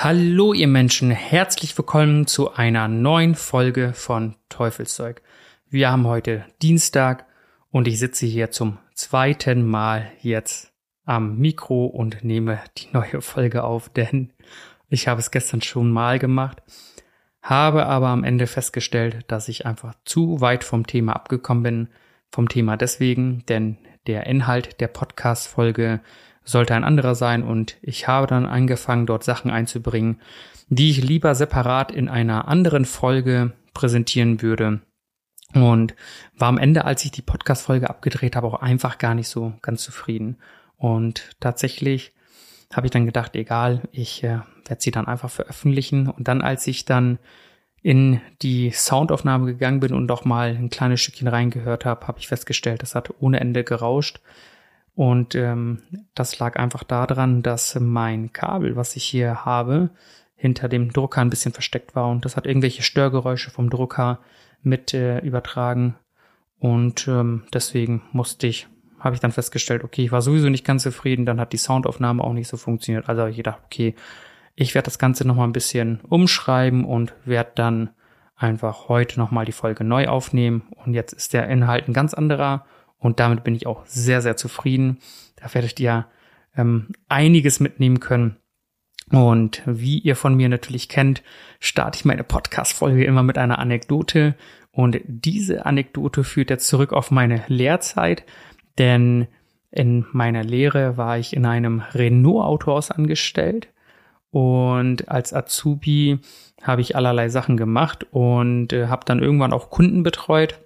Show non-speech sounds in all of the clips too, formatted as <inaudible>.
Hallo ihr Menschen, herzlich willkommen zu einer neuen Folge von Teufelszeug. Wir haben heute Dienstag und ich sitze hier zum zweiten Mal jetzt am Mikro und nehme die neue Folge auf, denn ich habe es gestern schon mal gemacht, habe aber am Ende festgestellt, dass ich einfach zu weit vom Thema abgekommen bin, vom Thema deswegen, denn der Inhalt der Podcast-Folge sollte ein anderer sein und ich habe dann angefangen, dort Sachen einzubringen, die ich lieber separat in einer anderen Folge präsentieren würde. Und war am Ende, als ich die Podcast-Folge abgedreht habe, auch einfach gar nicht so ganz zufrieden. Und tatsächlich habe ich dann gedacht, egal, ich äh, werde sie dann einfach veröffentlichen. Und dann, als ich dann in die Soundaufnahme gegangen bin und doch mal ein kleines Stückchen reingehört habe, habe ich festgestellt, das hat ohne Ende gerauscht. Und ähm, das lag einfach daran, dass mein Kabel, was ich hier habe, hinter dem Drucker ein bisschen versteckt war und das hat irgendwelche Störgeräusche vom Drucker mit äh, übertragen. Und ähm, deswegen musste ich, habe ich dann festgestellt, okay, ich war sowieso nicht ganz zufrieden, dann hat die Soundaufnahme auch nicht so funktioniert. Also habe ich gedacht, okay, ich werde das Ganze nochmal ein bisschen umschreiben und werde dann einfach heute nochmal die Folge neu aufnehmen. Und jetzt ist der Inhalt ein ganz anderer und damit bin ich auch sehr, sehr zufrieden. Da werdet ihr ähm, einiges mitnehmen können. Und wie ihr von mir natürlich kennt, starte ich meine Podcast-Folge immer mit einer Anekdote. Und diese Anekdote führt jetzt zurück auf meine Lehrzeit, denn in meiner Lehre war ich in einem Renault-Autohaus angestellt und als Azubi habe ich allerlei Sachen gemacht und äh, habe dann irgendwann auch Kunden betreut.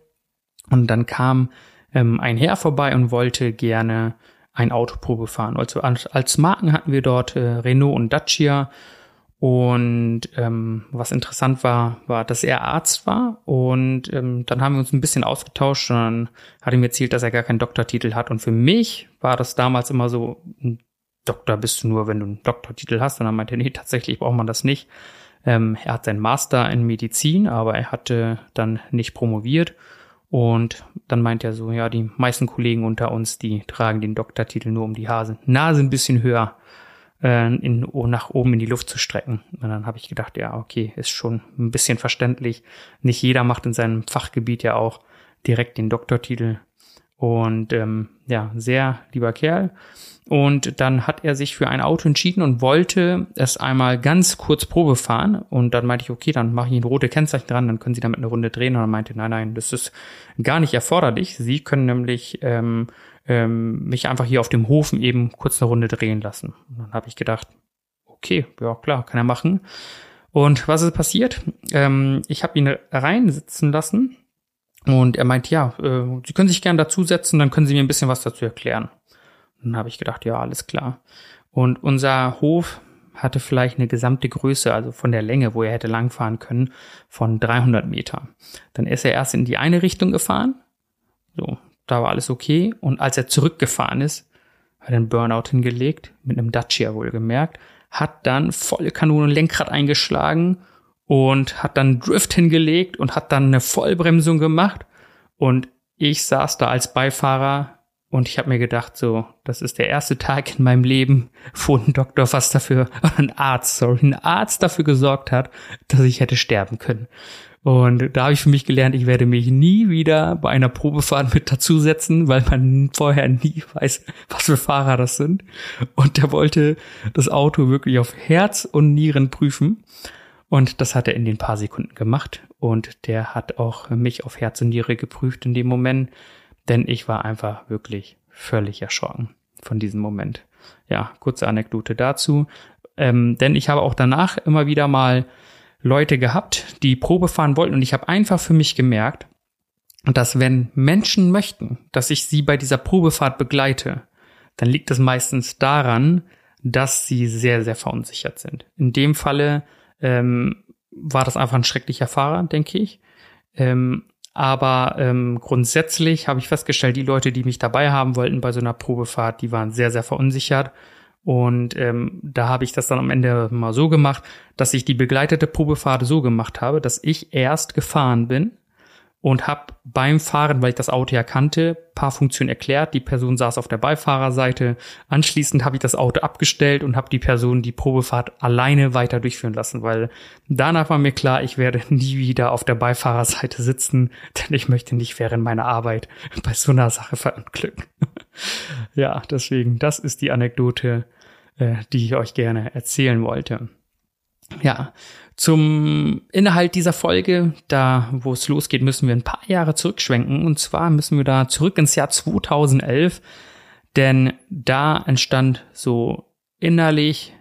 Und dann kam ähm, ein Herr vorbei und wollte gerne ein Autoprobe fahren. Also als Marken hatten wir dort äh, Renault und Dacia. Und ähm, was interessant war, war, dass er Arzt war. Und ähm, dann haben wir uns ein bisschen ausgetauscht und dann hat er mir erzählt, dass er gar keinen Doktortitel hat. Und für mich war das damals immer so, ein Doktor bist du nur, wenn du einen Doktortitel hast. Und dann meinte er, nee, tatsächlich braucht man das nicht. Ähm, er hat seinen Master in Medizin, aber er hatte dann nicht promoviert. Und dann meint er so, ja, die meisten Kollegen unter uns, die tragen den Doktortitel nur um die Hase, Nase ein bisschen höher äh, in, nach oben in die Luft zu strecken. Und dann habe ich gedacht, ja, okay, ist schon ein bisschen verständlich. Nicht jeder macht in seinem Fachgebiet ja auch direkt den Doktortitel. Und ähm, ja, sehr lieber Kerl. Und dann hat er sich für ein Auto entschieden und wollte es einmal ganz kurz Probe fahren. Und dann meinte ich, okay, dann mache ich ein rote Kennzeichen dran, dann können Sie damit eine Runde drehen. Und er meinte, nein, nein, das ist gar nicht erforderlich. Sie können nämlich ähm, ähm, mich einfach hier auf dem Hofen eben kurz eine Runde drehen lassen. Und dann habe ich gedacht, okay, ja klar, kann er machen. Und was ist passiert? Ähm, ich habe ihn reinsitzen lassen und er meint, ja, äh, Sie können sich gern dazusetzen, dann können Sie mir ein bisschen was dazu erklären. Dann habe ich gedacht, ja, alles klar. Und unser Hof hatte vielleicht eine gesamte Größe, also von der Länge, wo er hätte langfahren können, von 300 Meter. Dann ist er erst in die eine Richtung gefahren. So, da war alles okay. Und als er zurückgefahren ist, hat er einen Burnout hingelegt, mit einem Dacia wohlgemerkt, hat dann volle Kanone Lenkrad eingeschlagen und hat dann Drift hingelegt und hat dann eine Vollbremsung gemacht. Und ich saß da als Beifahrer und ich habe mir gedacht, so, das ist der erste Tag in meinem Leben, wo ein Doktor fast dafür, <laughs> ein Arzt, sorry, ein Arzt dafür gesorgt hat, dass ich hätte sterben können. Und da habe ich für mich gelernt, ich werde mich nie wieder bei einer Probefahrt mit dazusetzen, weil man vorher nie <laughs> weiß, was für Fahrer das sind. Und der wollte das Auto wirklich auf Herz und Nieren prüfen. Und das hat er in den paar Sekunden gemacht. Und der hat auch mich auf Herz und Niere geprüft in dem Moment denn ich war einfach wirklich völlig erschrocken von diesem Moment. Ja, kurze Anekdote dazu. Ähm, denn ich habe auch danach immer wieder mal Leute gehabt, die Probe fahren wollten und ich habe einfach für mich gemerkt, dass wenn Menschen möchten, dass ich sie bei dieser Probefahrt begleite, dann liegt es meistens daran, dass sie sehr, sehr verunsichert sind. In dem Falle ähm, war das einfach ein schrecklicher Fahrer, denke ich. Ähm, aber ähm, grundsätzlich habe ich festgestellt, die Leute, die mich dabei haben wollten bei so einer Probefahrt, die waren sehr, sehr verunsichert. Und ähm, da habe ich das dann am Ende mal so gemacht, dass ich die begleitete Probefahrt so gemacht habe, dass ich erst gefahren bin und habe beim Fahren, weil ich das Auto ja kannte, paar Funktionen erklärt. Die Person saß auf der Beifahrerseite. Anschließend habe ich das Auto abgestellt und habe die Person die Probefahrt alleine weiter durchführen lassen, weil danach war mir klar, ich werde <laughs> nie wieder auf der Beifahrerseite sitzen, <laughs> denn ich möchte nicht während meiner Arbeit <laughs> bei so einer Sache verunglücken. ja, deswegen, das ist die Anekdote, äh, die ich euch gerne erzählen wollte. Ja, zum Inhalt dieser Folge, da wo es losgeht, müssen wir ein paar Jahre zurückschwenken. Und zwar müssen wir da zurück ins Jahr 2011, denn da entstand so innerlich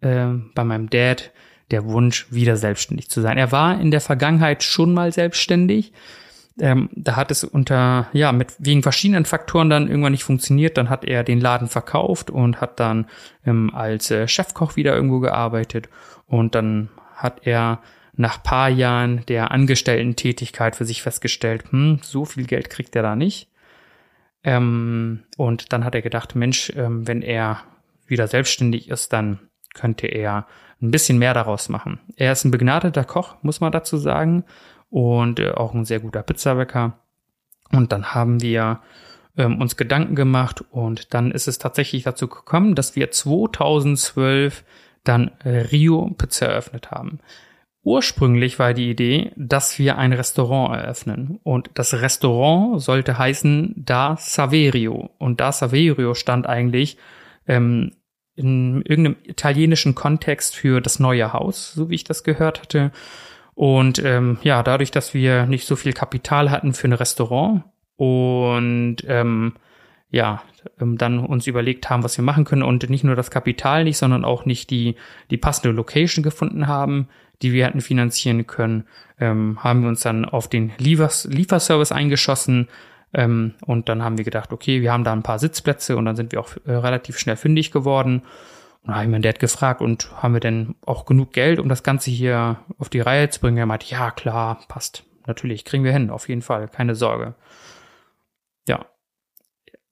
äh, bei meinem Dad der Wunsch, wieder selbstständig zu sein. Er war in der Vergangenheit schon mal selbstständig. Ähm, da hat es unter, ja, mit wegen verschiedenen Faktoren dann irgendwann nicht funktioniert. Dann hat er den Laden verkauft und hat dann ähm, als äh, Chefkoch wieder irgendwo gearbeitet. Und dann hat er nach paar Jahren der Angestellten-Tätigkeit für sich festgestellt, hm, so viel Geld kriegt er da nicht. Ähm, und dann hat er gedacht, Mensch, ähm, wenn er wieder selbstständig ist, dann könnte er ein bisschen mehr daraus machen. Er ist ein begnadeter Koch, muss man dazu sagen, und äh, auch ein sehr guter Pizzabäcker. Und dann haben wir ähm, uns Gedanken gemacht und dann ist es tatsächlich dazu gekommen, dass wir 2012 dann Rio Pizza eröffnet haben. Ursprünglich war die Idee, dass wir ein Restaurant eröffnen. Und das Restaurant sollte heißen Da Saverio. Und Da Saverio stand eigentlich ähm, in irgendeinem italienischen Kontext für das neue Haus, so wie ich das gehört hatte. Und ähm, ja, dadurch, dass wir nicht so viel Kapital hatten für ein Restaurant und ähm, ja, ähm, dann uns überlegt haben, was wir machen können und nicht nur das Kapital nicht, sondern auch nicht die, die passende Location gefunden haben, die wir hätten finanzieren können, ähm, haben wir uns dann auf den Liefers Lieferservice eingeschossen ähm, und dann haben wir gedacht, okay, wir haben da ein paar Sitzplätze und dann sind wir auch äh, relativ schnell fündig geworden. Und habe ich meinen Dad gefragt, und haben wir denn auch genug Geld, um das Ganze hier auf die Reihe zu bringen? Er meinte, ja, klar, passt. Natürlich, kriegen wir hin, auf jeden Fall, keine Sorge.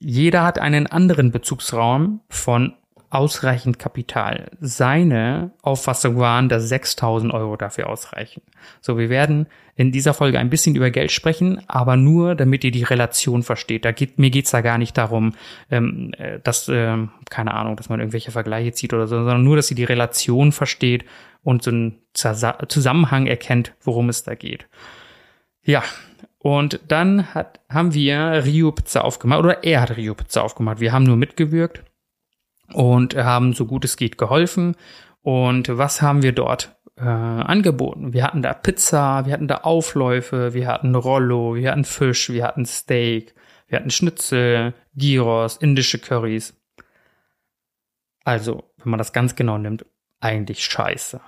Jeder hat einen anderen Bezugsraum von ausreichend Kapital. Seine Auffassung waren, dass 6000 Euro dafür ausreichen. So, wir werden in dieser Folge ein bisschen über Geld sprechen, aber nur, damit ihr die Relation versteht. Da geht, mir geht's da gar nicht darum, ähm, äh, dass, äh, keine Ahnung, dass man irgendwelche Vergleiche zieht oder so, sondern nur, dass ihr die Relation versteht und so einen Zusammenhang erkennt, worum es da geht. Ja, und dann hat, haben wir Rio Pizza aufgemacht, oder er hat Rio Pizza aufgemacht. Wir haben nur mitgewirkt und haben so gut es geht geholfen. Und was haben wir dort äh, angeboten? Wir hatten da Pizza, wir hatten da Aufläufe, wir hatten Rollo, wir hatten Fisch, wir hatten Steak, wir hatten Schnitzel, Gyros, indische Currys. Also, wenn man das ganz genau nimmt, eigentlich scheiße.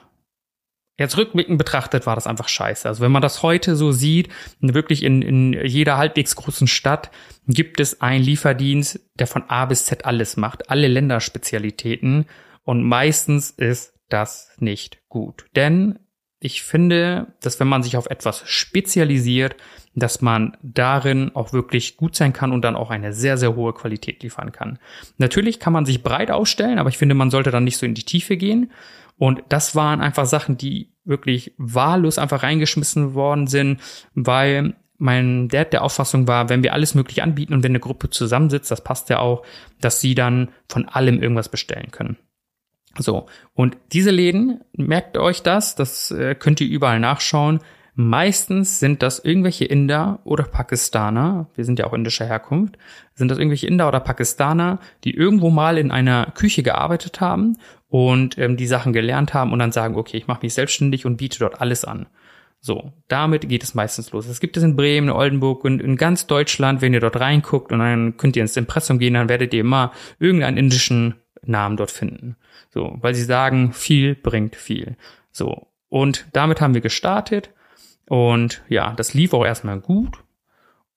Jetzt rückblickend betrachtet war das einfach scheiße. Also wenn man das heute so sieht, wirklich in, in jeder halbwegs großen Stadt gibt es einen Lieferdienst, der von A bis Z alles macht, alle Länderspezialitäten und meistens ist das nicht gut. Denn ich finde, dass wenn man sich auf etwas spezialisiert, dass man darin auch wirklich gut sein kann und dann auch eine sehr, sehr hohe Qualität liefern kann. Natürlich kann man sich breit aufstellen, aber ich finde, man sollte dann nicht so in die Tiefe gehen. Und das waren einfach Sachen, die wirklich wahllos einfach reingeschmissen worden sind, weil mein Dad der Auffassung war, wenn wir alles möglich anbieten und wenn eine Gruppe zusammensitzt, das passt ja auch, dass sie dann von allem irgendwas bestellen können. So, und diese Läden, merkt euch das, das äh, könnt ihr überall nachschauen. Meistens sind das irgendwelche Inder oder Pakistaner, wir sind ja auch indischer Herkunft, sind das irgendwelche Inder oder Pakistaner, die irgendwo mal in einer Küche gearbeitet haben und ähm, die Sachen gelernt haben und dann sagen, okay, ich mache mich selbstständig und biete dort alles an. So, damit geht es meistens los. Es gibt es in Bremen, in Oldenburg und in ganz Deutschland, wenn ihr dort reinguckt und dann könnt ihr ins Impressum gehen, dann werdet ihr immer irgendeinen indischen Namen dort finden. So, weil sie sagen, viel bringt viel. So, und damit haben wir gestartet und ja, das lief auch erstmal gut.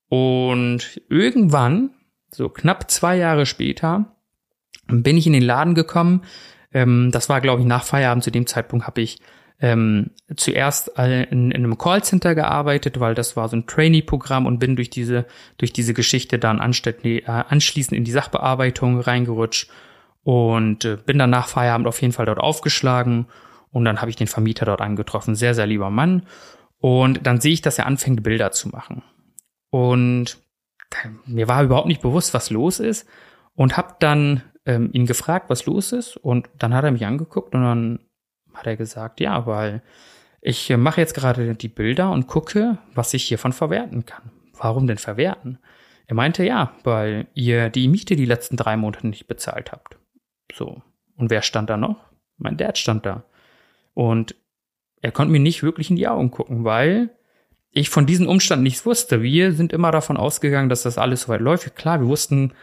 Und irgendwann, so knapp zwei Jahre später, bin ich in den Laden gekommen. Ähm, das war, glaube ich, nach Feierabend. Zu dem Zeitpunkt habe ich ähm, zuerst in, in einem Callcenter gearbeitet, weil das war so ein Trainee-Programm und bin durch diese, durch diese Geschichte dann äh, anschließend in die Sachbearbeitung reingerutscht und äh, bin dann nach Feierabend auf jeden Fall dort aufgeschlagen und dann habe ich den Vermieter dort angetroffen. Sehr, sehr lieber Mann. Und dann sehe ich, dass er anfängt, Bilder zu machen. Und mir war überhaupt nicht bewusst, was los ist und habe dann ähm, ihn gefragt, was los ist und dann hat er mich angeguckt und dann hat er gesagt, ja, weil ich äh, mache jetzt gerade die Bilder und gucke, was ich hiervon verwerten kann. Warum denn verwerten? Er meinte, ja, weil ihr die Miete die letzten drei Monate nicht bezahlt habt. So. Und wer stand da noch? Mein Dad stand da. Und er konnte mir nicht wirklich in die Augen gucken, weil ich von diesem Umstand nichts wusste. Wir sind immer davon ausgegangen, dass das alles soweit läuft. Klar, wir wussten,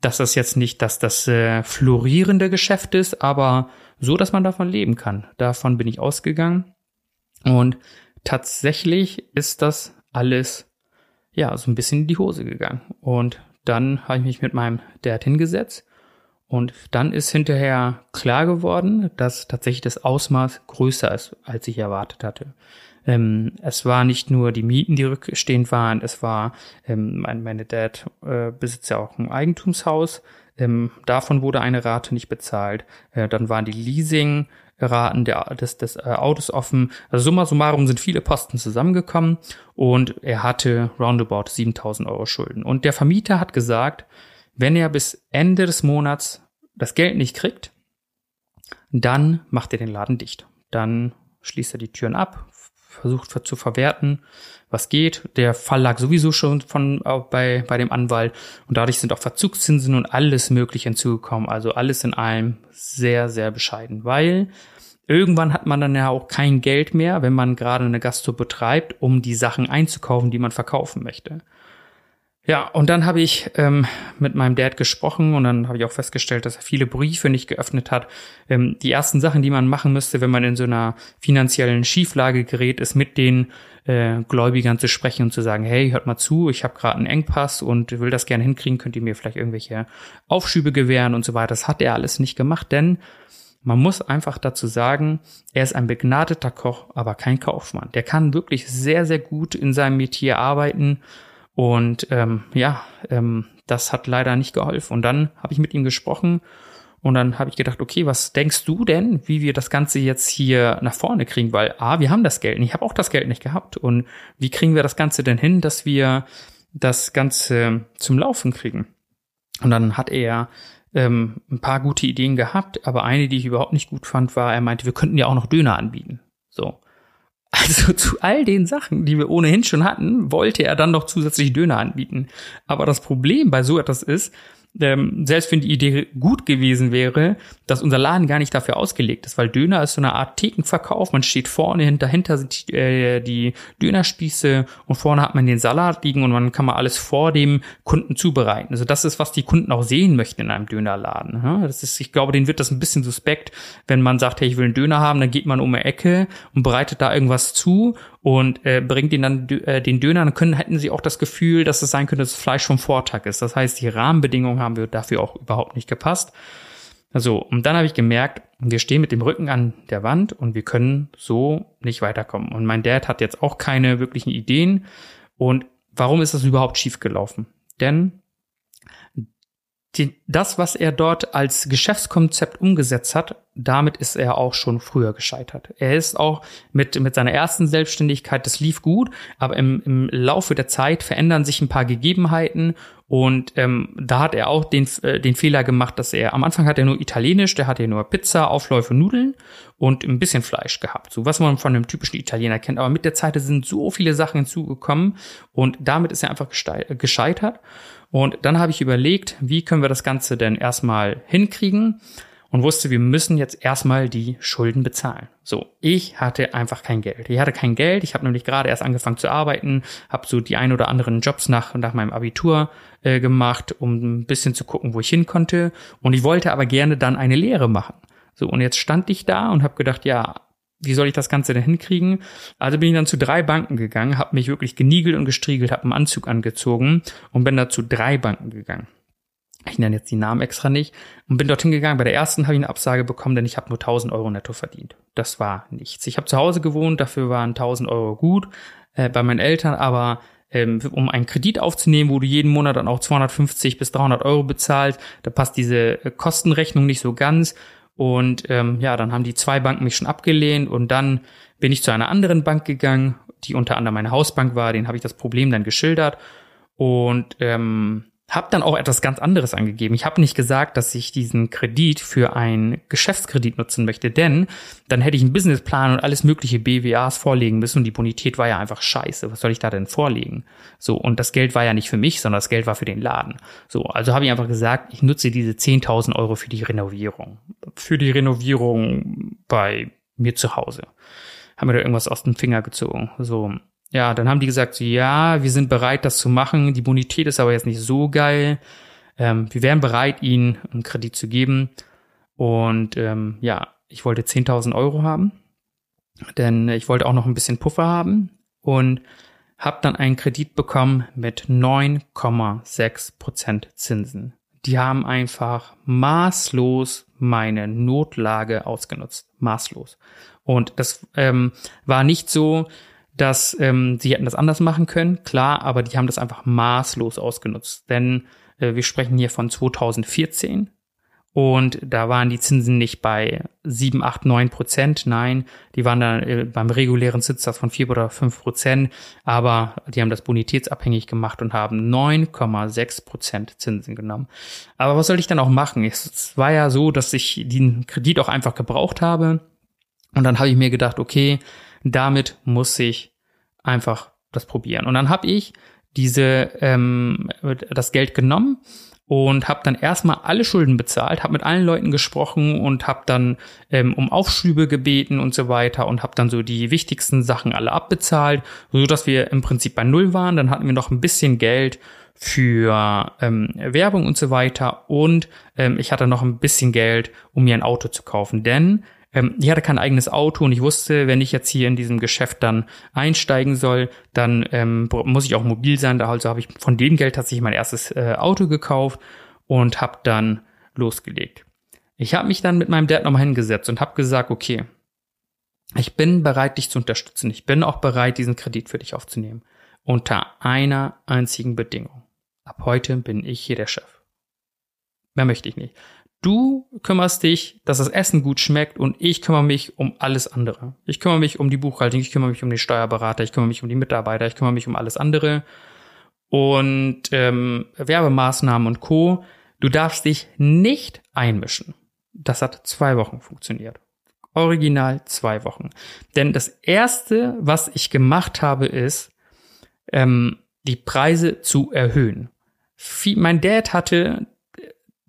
dass das jetzt nicht dass das äh, florierende Geschäft ist, aber so, dass man davon leben kann. Davon bin ich ausgegangen. Und tatsächlich ist das alles, ja, so ein bisschen in die Hose gegangen. Und dann habe ich mich mit meinem Dad hingesetzt. Und dann ist hinterher klar geworden, dass tatsächlich das Ausmaß größer ist, als ich erwartet hatte. Ähm, es war nicht nur die Mieten, die rückstehend waren, es war, ähm, mein, meine Dad äh, besitzt ja auch ein Eigentumshaus, ähm, davon wurde eine Rate nicht bezahlt. Äh, dann waren die Leasingraten der, des, des äh, Autos offen. Also summa summarum sind viele Posten zusammengekommen und er hatte roundabout 7000 Euro Schulden. Und der Vermieter hat gesagt, wenn er bis Ende des Monats das Geld nicht kriegt, dann macht er den Laden dicht. Dann schließt er die Türen ab, versucht zu verwerten, was geht. Der Fall lag sowieso schon von bei, bei dem Anwalt und dadurch sind auch Verzugszinsen und alles Mögliche hinzugekommen. Also alles in allem sehr, sehr bescheiden, weil irgendwann hat man dann ja auch kein Geld mehr, wenn man gerade eine Gastro betreibt, um die Sachen einzukaufen, die man verkaufen möchte. Ja, und dann habe ich ähm, mit meinem Dad gesprochen und dann habe ich auch festgestellt, dass er viele Briefe nicht geöffnet hat. Ähm, die ersten Sachen, die man machen müsste, wenn man in so einer finanziellen Schieflage gerät, ist mit den äh, Gläubigern zu sprechen und zu sagen, hey, hört mal zu, ich habe gerade einen Engpass und will das gerne hinkriegen, könnt ihr mir vielleicht irgendwelche Aufschübe gewähren und so weiter. Das hat er alles nicht gemacht, denn man muss einfach dazu sagen, er ist ein begnadeter Koch, aber kein Kaufmann. Der kann wirklich sehr, sehr gut in seinem Metier arbeiten und ähm, ja, ähm, das hat leider nicht geholfen. Und dann habe ich mit ihm gesprochen und dann habe ich gedacht, okay, was denkst du denn, wie wir das Ganze jetzt hier nach vorne kriegen? Weil A, wir haben das Geld und ich habe auch das Geld nicht gehabt. Und wie kriegen wir das Ganze denn hin, dass wir das Ganze zum Laufen kriegen? Und dann hat er ähm, ein paar gute Ideen gehabt, aber eine, die ich überhaupt nicht gut fand, war, er meinte, wir könnten ja auch noch Döner anbieten. So. Also zu all den Sachen, die wir ohnehin schon hatten, wollte er dann noch zusätzlich Döner anbieten. Aber das Problem bei so etwas ist, ähm, selbst wenn die Idee gut gewesen wäre, dass unser Laden gar nicht dafür ausgelegt ist, weil Döner ist so eine Art Thekenverkauf. Man steht vorne, dahinter sind die, äh, die Dönerspieße und vorne hat man den Salat liegen und man kann man alles vor dem Kunden zubereiten. Also das ist, was die Kunden auch sehen möchten in einem Dönerladen. Ja? Das ist, ich glaube, denen wird das ein bisschen suspekt, wenn man sagt, hey, ich will einen Döner haben, dann geht man um eine Ecke und bereitet da irgendwas zu und äh, bringt ihnen dann äh, den Döner, dann können, hätten sie auch das Gefühl, dass es sein könnte, dass das Fleisch vom Vortag ist. Das heißt, die Rahmenbedingungen haben wir dafür auch überhaupt nicht gepasst. Also, und dann habe ich gemerkt, wir stehen mit dem Rücken an der Wand und wir können so nicht weiterkommen. Und mein Dad hat jetzt auch keine wirklichen Ideen. Und warum ist das überhaupt schiefgelaufen? Denn die, das, was er dort als Geschäftskonzept umgesetzt hat, damit ist er auch schon früher gescheitert. Er ist auch mit, mit seiner ersten Selbstständigkeit, das lief gut, aber im, im Laufe der Zeit verändern sich ein paar Gegebenheiten und ähm, da hat er auch den, äh, den Fehler gemacht, dass er am Anfang hat er nur Italienisch, der hatte nur Pizza, Aufläufe, Nudeln und ein bisschen Fleisch gehabt. So was man von einem typischen Italiener kennt. Aber mit der Zeit sind so viele Sachen hinzugekommen und damit ist er einfach gescheitert. Und dann habe ich überlegt, wie können wir das Ganze denn erstmal hinkriegen und wusste, wir müssen jetzt erstmal die Schulden bezahlen. So, ich hatte einfach kein Geld. Ich hatte kein Geld. Ich habe nämlich gerade erst angefangen zu arbeiten, habe so die ein oder anderen Jobs nach nach meinem Abitur äh, gemacht, um ein bisschen zu gucken, wo ich hin konnte. Und ich wollte aber gerne dann eine Lehre machen. So, und jetzt stand ich da und habe gedacht, ja, wie soll ich das Ganze denn hinkriegen? Also bin ich dann zu drei Banken gegangen, habe mich wirklich geniegelt und gestriegelt, habe einen Anzug angezogen und bin da zu drei Banken gegangen. ich nenne jetzt die Namen extra nicht, und bin dorthin gegangen. Bei der ersten habe ich eine Absage bekommen, denn ich habe nur 1000 Euro netto verdient. Das war nichts. Ich habe zu Hause gewohnt, dafür waren 1000 Euro gut äh, bei meinen Eltern, aber ähm, um einen Kredit aufzunehmen, wo du jeden Monat dann auch 250 bis 300 Euro bezahlst, da passt diese äh, Kostenrechnung nicht so ganz. Und ähm, ja, dann haben die zwei Banken mich schon abgelehnt und dann bin ich zu einer anderen Bank gegangen, die unter anderem meine Hausbank war. Den habe ich das Problem dann geschildert und ähm, habe dann auch etwas ganz anderes angegeben. Ich habe nicht gesagt, dass ich diesen Kredit für einen Geschäftskredit nutzen möchte, denn dann hätte ich einen Businessplan und alles mögliche BWAs vorlegen müssen und die Bonität war ja einfach scheiße. Was soll ich da denn vorlegen? So, und das Geld war ja nicht für mich, sondern das Geld war für den Laden. So, also habe ich einfach gesagt, ich nutze diese 10.000 Euro für die Renovierung. Für die Renovierung bei mir zu Hause. Haben wir da irgendwas aus dem Finger gezogen. So, ja, dann haben die gesagt, ja, wir sind bereit, das zu machen. Die Bonität ist aber jetzt nicht so geil. Ähm, wir wären bereit, ihnen einen Kredit zu geben. Und ähm, ja, ich wollte 10.000 Euro haben, denn ich wollte auch noch ein bisschen Puffer haben und habe dann einen Kredit bekommen mit 9,6 Prozent Zinsen. Die haben einfach maßlos meine Notlage ausgenutzt, maßlos. Und das ähm, war nicht so, dass ähm, sie hätten das anders machen können, klar, aber die haben das einfach maßlos ausgenutzt. Denn äh, wir sprechen hier von 2014 und da waren die Zinsen nicht bei 7, 8, 9 Prozent, nein, die waren dann äh, beim regulären Zinssatz von 4 oder 5 Prozent, aber die haben das bonitätsabhängig gemacht und haben 9,6 Prozent Zinsen genommen. Aber was soll ich dann auch machen? Es war ja so, dass ich den Kredit auch einfach gebraucht habe und dann habe ich mir gedacht, okay, damit muss ich einfach das probieren. Und dann habe ich diese ähm, das Geld genommen und habe dann erstmal alle Schulden bezahlt, habe mit allen Leuten gesprochen und habe dann ähm, um Aufschübe gebeten und so weiter und habe dann so die wichtigsten Sachen alle abbezahlt, so dass wir im Prinzip bei null waren. Dann hatten wir noch ein bisschen Geld für ähm, Werbung und so weiter und ähm, ich hatte noch ein bisschen Geld, um mir ein Auto zu kaufen, denn ähm, ich hatte kein eigenes Auto und ich wusste, wenn ich jetzt hier in diesem Geschäft dann einsteigen soll, dann ähm, muss ich auch mobil sein. Also habe ich von dem Geld tatsächlich mein erstes äh, Auto gekauft und habe dann losgelegt. Ich habe mich dann mit meinem Dad nochmal hingesetzt und habe gesagt, okay, ich bin bereit, dich zu unterstützen. Ich bin auch bereit, diesen Kredit für dich aufzunehmen. Unter einer einzigen Bedingung. Ab heute bin ich hier der Chef. Mehr möchte ich nicht. Du kümmerst dich, dass das Essen gut schmeckt und ich kümmere mich um alles andere. Ich kümmere mich um die Buchhaltung, ich kümmere mich um den Steuerberater, ich kümmere mich um die Mitarbeiter, ich kümmere mich um alles andere. Und ähm, Werbemaßnahmen und Co. Du darfst dich nicht einmischen. Das hat zwei Wochen funktioniert. Original zwei Wochen. Denn das erste, was ich gemacht habe, ist, ähm, die Preise zu erhöhen. Mein Dad hatte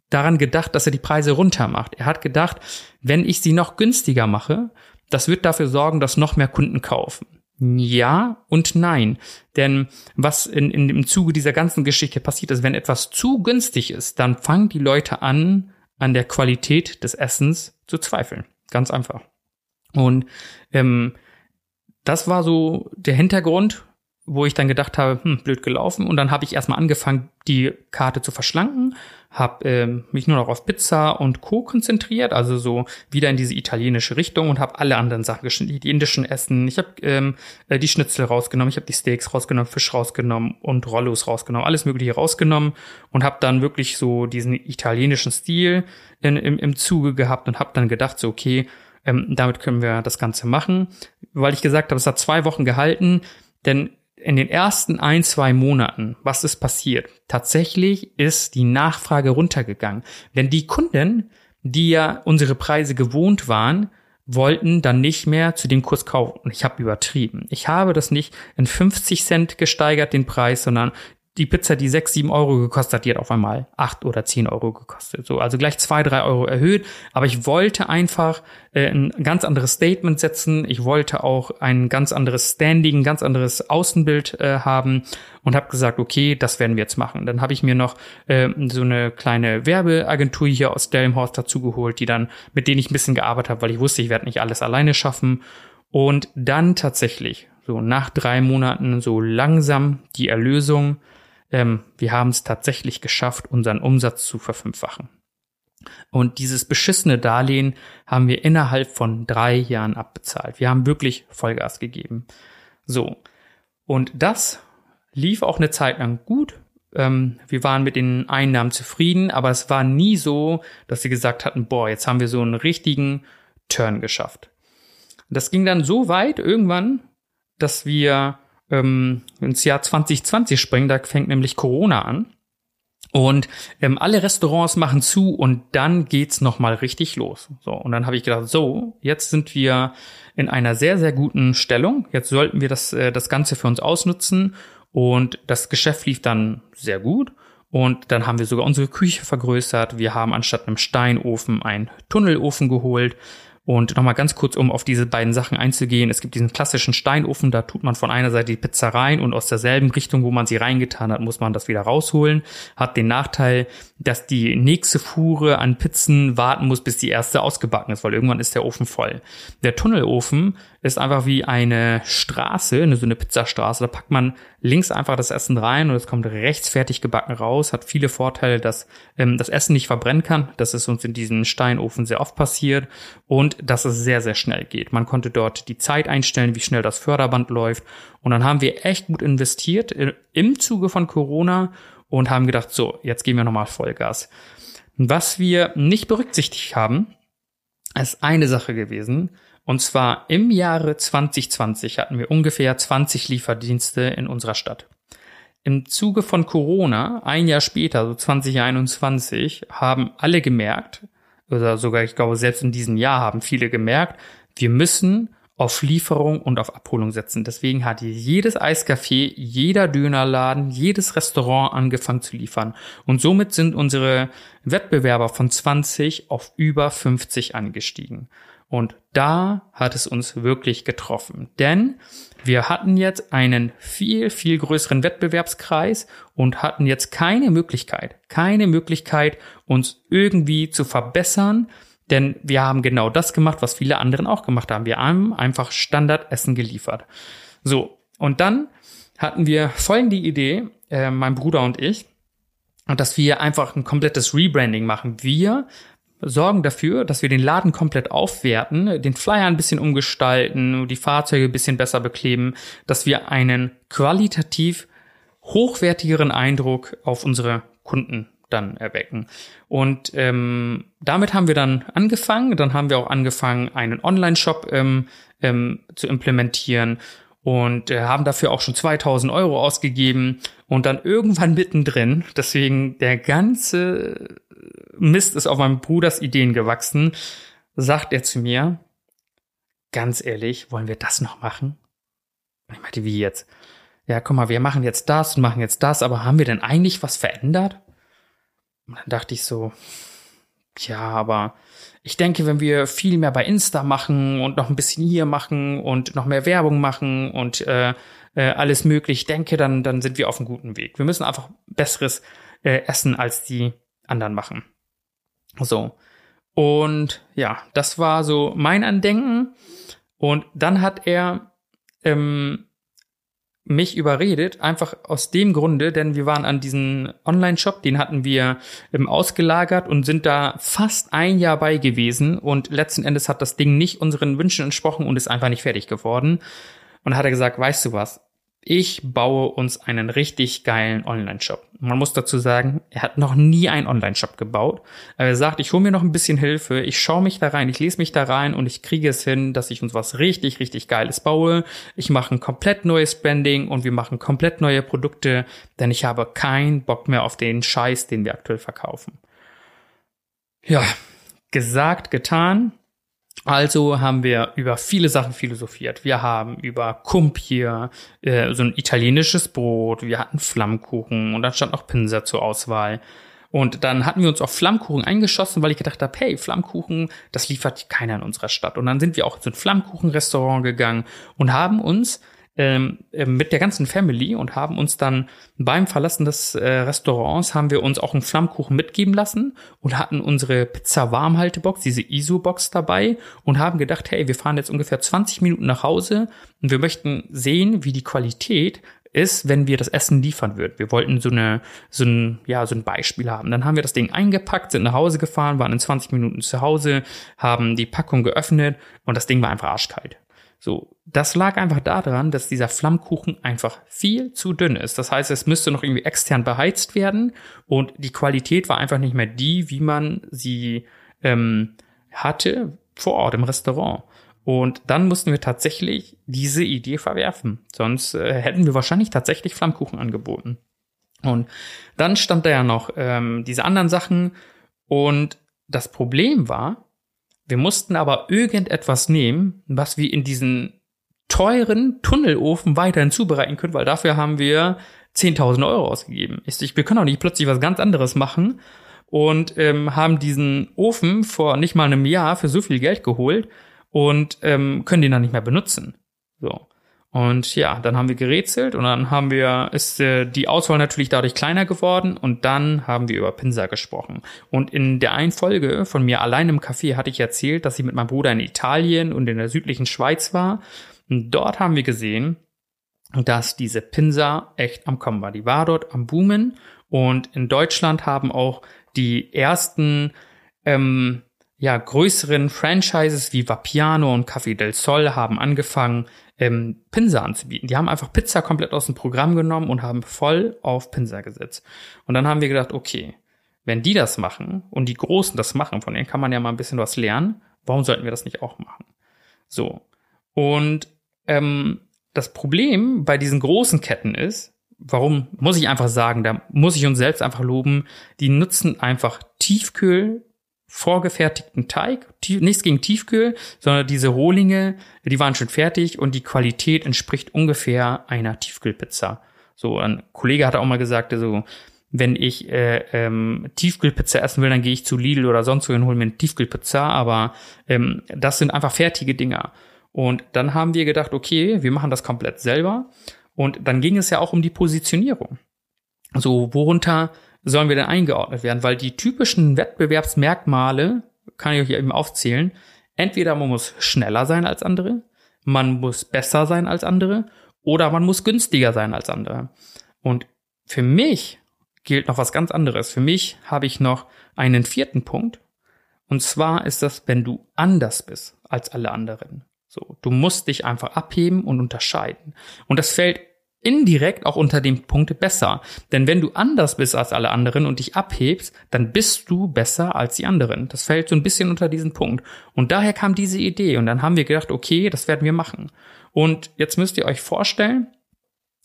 daran gedacht, dass er die Preise runter macht. Er hat gedacht, wenn ich sie noch günstiger mache, das wird dafür sorgen, dass noch mehr Kunden kaufen. Ja und nein. Denn was in, in im Zuge dieser ganzen Geschichte passiert ist, wenn etwas zu günstig ist, dann fangen die Leute an, an der Qualität des Essens zu zweifeln. Ganz einfach. Und ähm, das war so der Hintergrund, wo ich dann gedacht habe, hm, blöd gelaufen. Und dann habe ich erstmal angefangen, die Karte zu verschlanken, habe ähm, mich nur noch auf Pizza und Co. konzentriert, also so wieder in diese italienische Richtung und habe alle anderen Sachen geschnitten, die indischen Essen. Ich habe ähm, äh, die Schnitzel rausgenommen, ich habe die Steaks rausgenommen, Fisch rausgenommen und Rollos rausgenommen, alles Mögliche rausgenommen und habe dann wirklich so diesen italienischen Stil in, im, im Zuge gehabt und habe dann gedacht, so okay, ähm, damit können wir das Ganze machen, weil ich gesagt habe, es hat zwei Wochen gehalten, denn in den ersten ein, zwei Monaten, was ist passiert? Tatsächlich ist die Nachfrage runtergegangen. Denn die Kunden, die ja unsere Preise gewohnt waren, wollten dann nicht mehr zu dem Kurs kaufen. Ich habe übertrieben. Ich habe das nicht in 50 Cent gesteigert, den Preis, sondern die Pizza, die sechs, sieben Euro gekostet hat, die hat auf einmal acht oder zehn Euro gekostet. So, also gleich zwei, drei Euro erhöht. Aber ich wollte einfach äh, ein ganz anderes Statement setzen. Ich wollte auch ein ganz anderes Standing, ein ganz anderes Außenbild äh, haben und habe gesagt, okay, das werden wir jetzt machen. Dann habe ich mir noch äh, so eine kleine Werbeagentur hier aus Delmhorst dazugeholt, die dann, mit denen ich ein bisschen gearbeitet habe, weil ich wusste, ich werde nicht alles alleine schaffen. Und dann tatsächlich, so nach drei Monaten, so langsam die Erlösung ähm, wir haben es tatsächlich geschafft, unseren Umsatz zu verfünffachen. Und dieses beschissene Darlehen haben wir innerhalb von drei Jahren abbezahlt. Wir haben wirklich Vollgas gegeben. So. Und das lief auch eine Zeit lang gut. Ähm, wir waren mit den Einnahmen zufrieden, aber es war nie so, dass sie gesagt hatten, boah, jetzt haben wir so einen richtigen Turn geschafft. Das ging dann so weit irgendwann, dass wir ähm, ins Jahr 2020 springen, da fängt nämlich Corona an. Und ähm, alle Restaurants machen zu und dann geht's noch mal richtig los. So und dann habe ich gedacht, so jetzt sind wir in einer sehr sehr guten Stellung. Jetzt sollten wir das äh, das Ganze für uns ausnutzen und das Geschäft lief dann sehr gut. Und dann haben wir sogar unsere Küche vergrößert. Wir haben anstatt einem Steinofen einen Tunnelofen geholt. Und nochmal ganz kurz, um auf diese beiden Sachen einzugehen. Es gibt diesen klassischen Steinofen, da tut man von einer Seite die Pizza rein und aus derselben Richtung, wo man sie reingetan hat, muss man das wieder rausholen. Hat den Nachteil, dass die nächste Fuhre an Pizzen warten muss, bis die erste ausgebacken ist, weil irgendwann ist der Ofen voll. Der Tunnelofen ist einfach wie eine Straße, so eine Pizzastraße. Da packt man links einfach das Essen rein und es kommt rechts fertig gebacken raus. Hat viele Vorteile, dass ähm, das Essen nicht verbrennen kann. Das ist uns in diesem Steinofen sehr oft passiert und dass es sehr, sehr schnell geht. Man konnte dort die Zeit einstellen, wie schnell das Förderband läuft. Und dann haben wir echt gut investiert äh, im Zuge von Corona und haben gedacht, so, jetzt gehen wir nochmal Vollgas. Was wir nicht berücksichtigt haben, ist eine Sache gewesen. Und zwar im Jahre 2020 hatten wir ungefähr 20 Lieferdienste in unserer Stadt. Im Zuge von Corona, ein Jahr später, so 2021, haben alle gemerkt, oder sogar, ich glaube, selbst in diesem Jahr haben viele gemerkt, wir müssen auf Lieferung und auf Abholung setzen. Deswegen hat jedes Eiscafé, jeder Dönerladen, jedes Restaurant angefangen zu liefern. Und somit sind unsere Wettbewerber von 20 auf über 50 angestiegen. Und da hat es uns wirklich getroffen. Denn wir hatten jetzt einen viel, viel größeren Wettbewerbskreis und hatten jetzt keine Möglichkeit, keine Möglichkeit, uns irgendwie zu verbessern. Denn wir haben genau das gemacht, was viele anderen auch gemacht haben. Wir haben einfach Standardessen geliefert. So. Und dann hatten wir folgende Idee, äh, mein Bruder und ich, dass wir einfach ein komplettes Rebranding machen. Wir sorgen dafür, dass wir den Laden komplett aufwerten, den Flyer ein bisschen umgestalten, die Fahrzeuge ein bisschen besser bekleben, dass wir einen qualitativ hochwertigeren Eindruck auf unsere Kunden dann erwecken. Und ähm, damit haben wir dann angefangen. Dann haben wir auch angefangen, einen Online-Shop ähm, ähm, zu implementieren und äh, haben dafür auch schon 2000 Euro ausgegeben und dann irgendwann mittendrin, deswegen der ganze Mist ist auf meinem Bruders Ideen gewachsen, sagt er zu mir, ganz ehrlich, wollen wir das noch machen? Und ich meinte, wie jetzt? Ja, guck mal, wir machen jetzt das und machen jetzt das, aber haben wir denn eigentlich was verändert? Und dann dachte ich so, ja, aber ich denke, wenn wir viel mehr bei Insta machen und noch ein bisschen hier machen und noch mehr Werbung machen und äh, äh, alles möglich, denke, dann, dann sind wir auf einem guten Weg. Wir müssen einfach besseres äh, Essen als die anderen machen. So. Und ja, das war so mein Andenken. Und dann hat er ähm, mich überredet, einfach aus dem Grunde, denn wir waren an diesem Online-Shop, den hatten wir ähm, ausgelagert und sind da fast ein Jahr bei gewesen und letzten Endes hat das Ding nicht unseren Wünschen entsprochen und ist einfach nicht fertig geworden. Und hat er gesagt, weißt du was, ich baue uns einen richtig geilen Online-Shop. Man muss dazu sagen, er hat noch nie einen Online-Shop gebaut. Aber er sagt, ich hole mir noch ein bisschen Hilfe, ich schaue mich da rein, ich lese mich da rein und ich kriege es hin, dass ich uns was richtig, richtig Geiles baue. Ich mache ein komplett neues Branding und wir machen komplett neue Produkte, denn ich habe keinen Bock mehr auf den Scheiß, den wir aktuell verkaufen. Ja, gesagt, getan. Also haben wir über viele Sachen philosophiert. Wir haben über Kumpir, äh, so ein italienisches Brot, wir hatten Flammkuchen und dann stand noch Pinsa zur Auswahl. Und dann hatten wir uns auf Flammkuchen eingeschossen, weil ich gedacht habe, hey, Flammkuchen, das liefert keiner in unserer Stadt. Und dann sind wir auch zu einem Flammkuchenrestaurant gegangen und haben uns ähm, äh, mit der ganzen Family und haben uns dann beim Verlassen des äh, Restaurants haben wir uns auch einen Flammkuchen mitgeben lassen und hatten unsere Pizza Warmhaltebox, diese ISO-Box dabei und haben gedacht, hey, wir fahren jetzt ungefähr 20 Minuten nach Hause und wir möchten sehen, wie die Qualität ist, wenn wir das Essen liefern würden. Wir wollten so eine, so ein, ja, so ein Beispiel haben. Dann haben wir das Ding eingepackt, sind nach Hause gefahren, waren in 20 Minuten zu Hause, haben die Packung geöffnet und das Ding war einfach arschkalt. So, das lag einfach daran, dass dieser Flammkuchen einfach viel zu dünn ist. Das heißt, es müsste noch irgendwie extern beheizt werden und die Qualität war einfach nicht mehr die, wie man sie ähm, hatte vor Ort im Restaurant. Und dann mussten wir tatsächlich diese Idee verwerfen. Sonst äh, hätten wir wahrscheinlich tatsächlich Flammkuchen angeboten. Und dann stand da ja noch ähm, diese anderen Sachen. Und das Problem war, wir mussten aber irgendetwas nehmen, was wir in diesen teuren Tunnelofen weiterhin zubereiten können, weil dafür haben wir 10.000 Euro ausgegeben. Ich, wir können auch nicht plötzlich was ganz anderes machen und ähm, haben diesen Ofen vor nicht mal einem Jahr für so viel Geld geholt und ähm, können den dann nicht mehr benutzen. So. Und ja, dann haben wir gerätselt und dann haben wir, ist äh, die Auswahl natürlich dadurch kleiner geworden und dann haben wir über Pinsa gesprochen. Und in der einen Folge von mir allein im Café hatte ich erzählt, dass ich mit meinem Bruder in Italien und in der südlichen Schweiz war. Und dort haben wir gesehen, dass diese Pinsa echt am Kommen war. Die war dort am Boomen und in Deutschland haben auch die ersten ähm, ja, größeren Franchises wie Vapiano und Café del Sol haben angefangen, ähm, Pinsa anzubieten. Die haben einfach Pizza komplett aus dem Programm genommen und haben voll auf Pinsa gesetzt. Und dann haben wir gedacht, okay, wenn die das machen und die Großen das machen, von denen kann man ja mal ein bisschen was lernen, warum sollten wir das nicht auch machen? So. Und ähm, das Problem bei diesen großen Ketten ist, warum muss ich einfach sagen, da muss ich uns selbst einfach loben, die nutzen einfach Tiefkühl vorgefertigten Teig, tief, nichts gegen Tiefkühl, sondern diese Rohlinge, die waren schon fertig und die Qualität entspricht ungefähr einer Tiefkühlpizza. So, ein Kollege hat auch mal gesagt, so, wenn ich äh, ähm, Tiefkühlpizza essen will, dann gehe ich zu Lidl oder sonst wo und hole mir eine Tiefkühlpizza, aber ähm, das sind einfach fertige Dinger. Und dann haben wir gedacht, okay, wir machen das komplett selber. Und dann ging es ja auch um die Positionierung. So, worunter sollen wir denn eingeordnet werden? Weil die typischen Wettbewerbsmerkmale, kann ich euch eben aufzählen, entweder man muss schneller sein als andere, man muss besser sein als andere oder man muss günstiger sein als andere. Und für mich gilt noch was ganz anderes. Für mich habe ich noch einen vierten Punkt. Und zwar ist das, wenn du anders bist als alle anderen. So, du musst dich einfach abheben und unterscheiden. Und das fällt indirekt auch unter dem Punkt besser. Denn wenn du anders bist als alle anderen und dich abhebst, dann bist du besser als die anderen. Das fällt so ein bisschen unter diesen Punkt. Und daher kam diese Idee und dann haben wir gedacht, okay, das werden wir machen. Und jetzt müsst ihr euch vorstellen,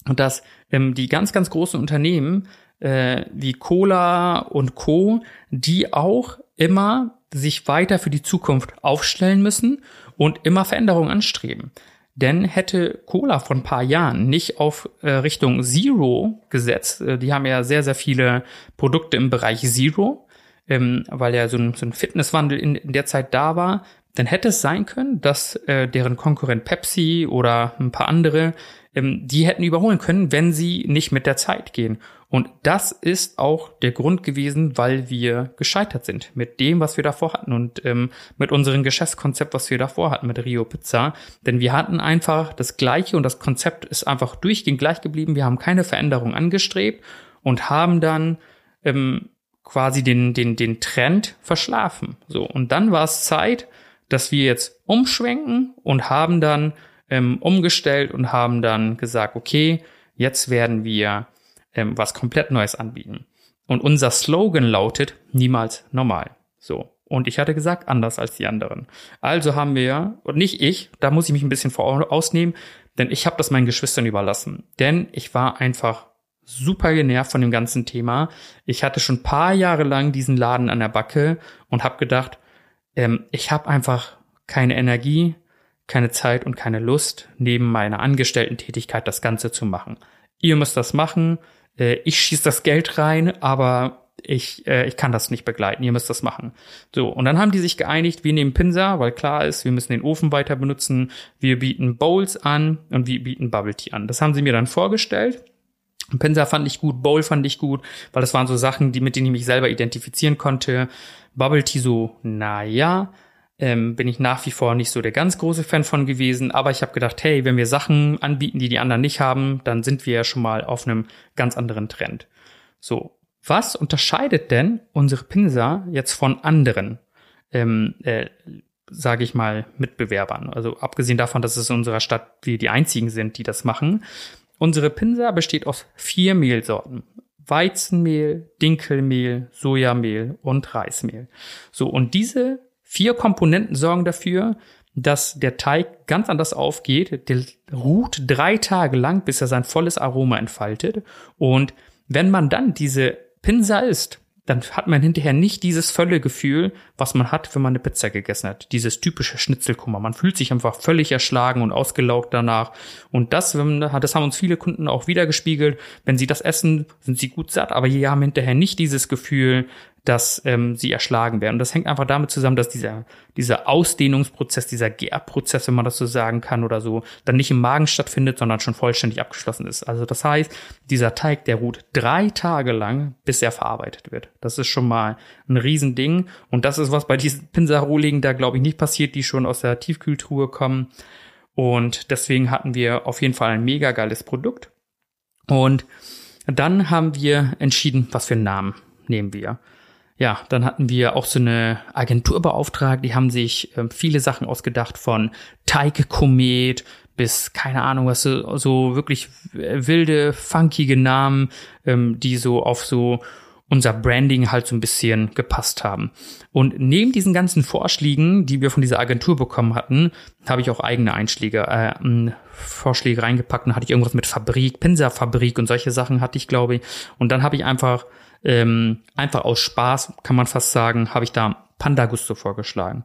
dass ähm, die ganz, ganz großen Unternehmen äh, wie Cola und Co., die auch immer sich weiter für die Zukunft aufstellen müssen und immer Veränderungen anstreben. Denn hätte Cola vor ein paar Jahren nicht auf äh, Richtung Zero gesetzt, äh, die haben ja sehr, sehr viele Produkte im Bereich Zero, ähm, weil ja so ein, so ein Fitnesswandel in, in der Zeit da war, dann hätte es sein können, dass äh, deren Konkurrent Pepsi oder ein paar andere, ähm, die hätten überholen können, wenn sie nicht mit der Zeit gehen. Und das ist auch der Grund gewesen, weil wir gescheitert sind mit dem, was wir davor hatten und ähm, mit unserem Geschäftskonzept, was wir davor hatten mit Rio Pizza. Denn wir hatten einfach das Gleiche und das Konzept ist einfach durchgehend gleich geblieben. Wir haben keine Veränderung angestrebt und haben dann ähm, quasi den, den, den Trend verschlafen. So. Und dann war es Zeit, dass wir jetzt umschwenken und haben dann ähm, umgestellt und haben dann gesagt, okay, jetzt werden wir ähm, was komplett Neues anbieten. Und unser Slogan lautet niemals normal. So. Und ich hatte gesagt, anders als die anderen. Also haben wir, und nicht ich, da muss ich mich ein bisschen vorausnehmen, denn ich habe das meinen Geschwistern überlassen. Denn ich war einfach super genervt von dem ganzen Thema. Ich hatte schon paar Jahre lang diesen Laden an der Backe und habe gedacht, ähm, ich habe einfach keine Energie, keine Zeit und keine Lust, neben meiner Angestellten-Tätigkeit das Ganze zu machen. Ihr müsst das machen, äh, ich schieß das Geld rein, aber ich, äh, ich kann das nicht begleiten, ihr müsst das machen. So, und dann haben die sich geeinigt, wir nehmen Pinsa, weil klar ist, wir müssen den Ofen weiter benutzen, wir bieten Bowls an und wir bieten Bubble Tea an. Das haben sie mir dann vorgestellt. Pinsa fand ich gut, Bowl fand ich gut, weil das waren so Sachen, die mit denen ich mich selber identifizieren konnte. Bubble Tea so, na ja, ähm, bin ich nach wie vor nicht so der ganz große Fan von gewesen, aber ich habe gedacht, hey, wenn wir Sachen anbieten, die die anderen nicht haben, dann sind wir ja schon mal auf einem ganz anderen Trend. So, was unterscheidet denn unsere Pinsa jetzt von anderen, ähm, äh, sage ich mal, Mitbewerbern? Also abgesehen davon, dass es in unserer Stadt wir die einzigen sind, die das machen. Unsere Pinsa besteht aus vier Mehlsorten. Weizenmehl, Dinkelmehl, Sojamehl und Reismehl. So, und diese Vier Komponenten sorgen dafür, dass der Teig ganz anders aufgeht. Der ruht drei Tage lang, bis er sein volles Aroma entfaltet. Und wenn man dann diese Pinsa isst, dann hat man hinterher nicht dieses Völlegefühl, was man hat, wenn man eine Pizza gegessen hat. Dieses typische Schnitzelkummer. Man fühlt sich einfach völlig erschlagen und ausgelaugt danach. Und das, das haben uns viele Kunden auch wiedergespiegelt. Wenn sie das essen, sind sie gut satt, aber die haben hinterher nicht dieses Gefühl, dass ähm, sie erschlagen werden. Und das hängt einfach damit zusammen, dass dieser, dieser Ausdehnungsprozess, dieser Gärprozess, wenn man das so sagen kann oder so, dann nicht im Magen stattfindet, sondern schon vollständig abgeschlossen ist. Also das heißt, dieser Teig, der ruht drei Tage lang, bis er verarbeitet wird. Das ist schon mal ein Riesending. Und das ist, was bei diesen Pinsarohlingen da, glaube ich, nicht passiert, die schon aus der Tiefkühltruhe kommen. Und deswegen hatten wir auf jeden Fall ein mega geiles Produkt. Und dann haben wir entschieden, was für einen Namen nehmen wir ja, dann hatten wir auch so eine Agentur beauftragt, die haben sich äh, viele Sachen ausgedacht von Teige Komet bis keine Ahnung was so, so wirklich wilde funkige Namen, ähm, die so auf so unser Branding halt so ein bisschen gepasst haben. Und neben diesen ganzen Vorschlägen, die wir von dieser Agentur bekommen hatten, habe ich auch eigene Einschläge, äh, Vorschläge reingepackt und hatte ich irgendwas mit Fabrik, Pinserfabrik und solche Sachen hatte ich, glaube ich. Und dann habe ich einfach ähm, einfach aus Spaß, kann man fast sagen, habe ich da Panda Gusto vorgeschlagen.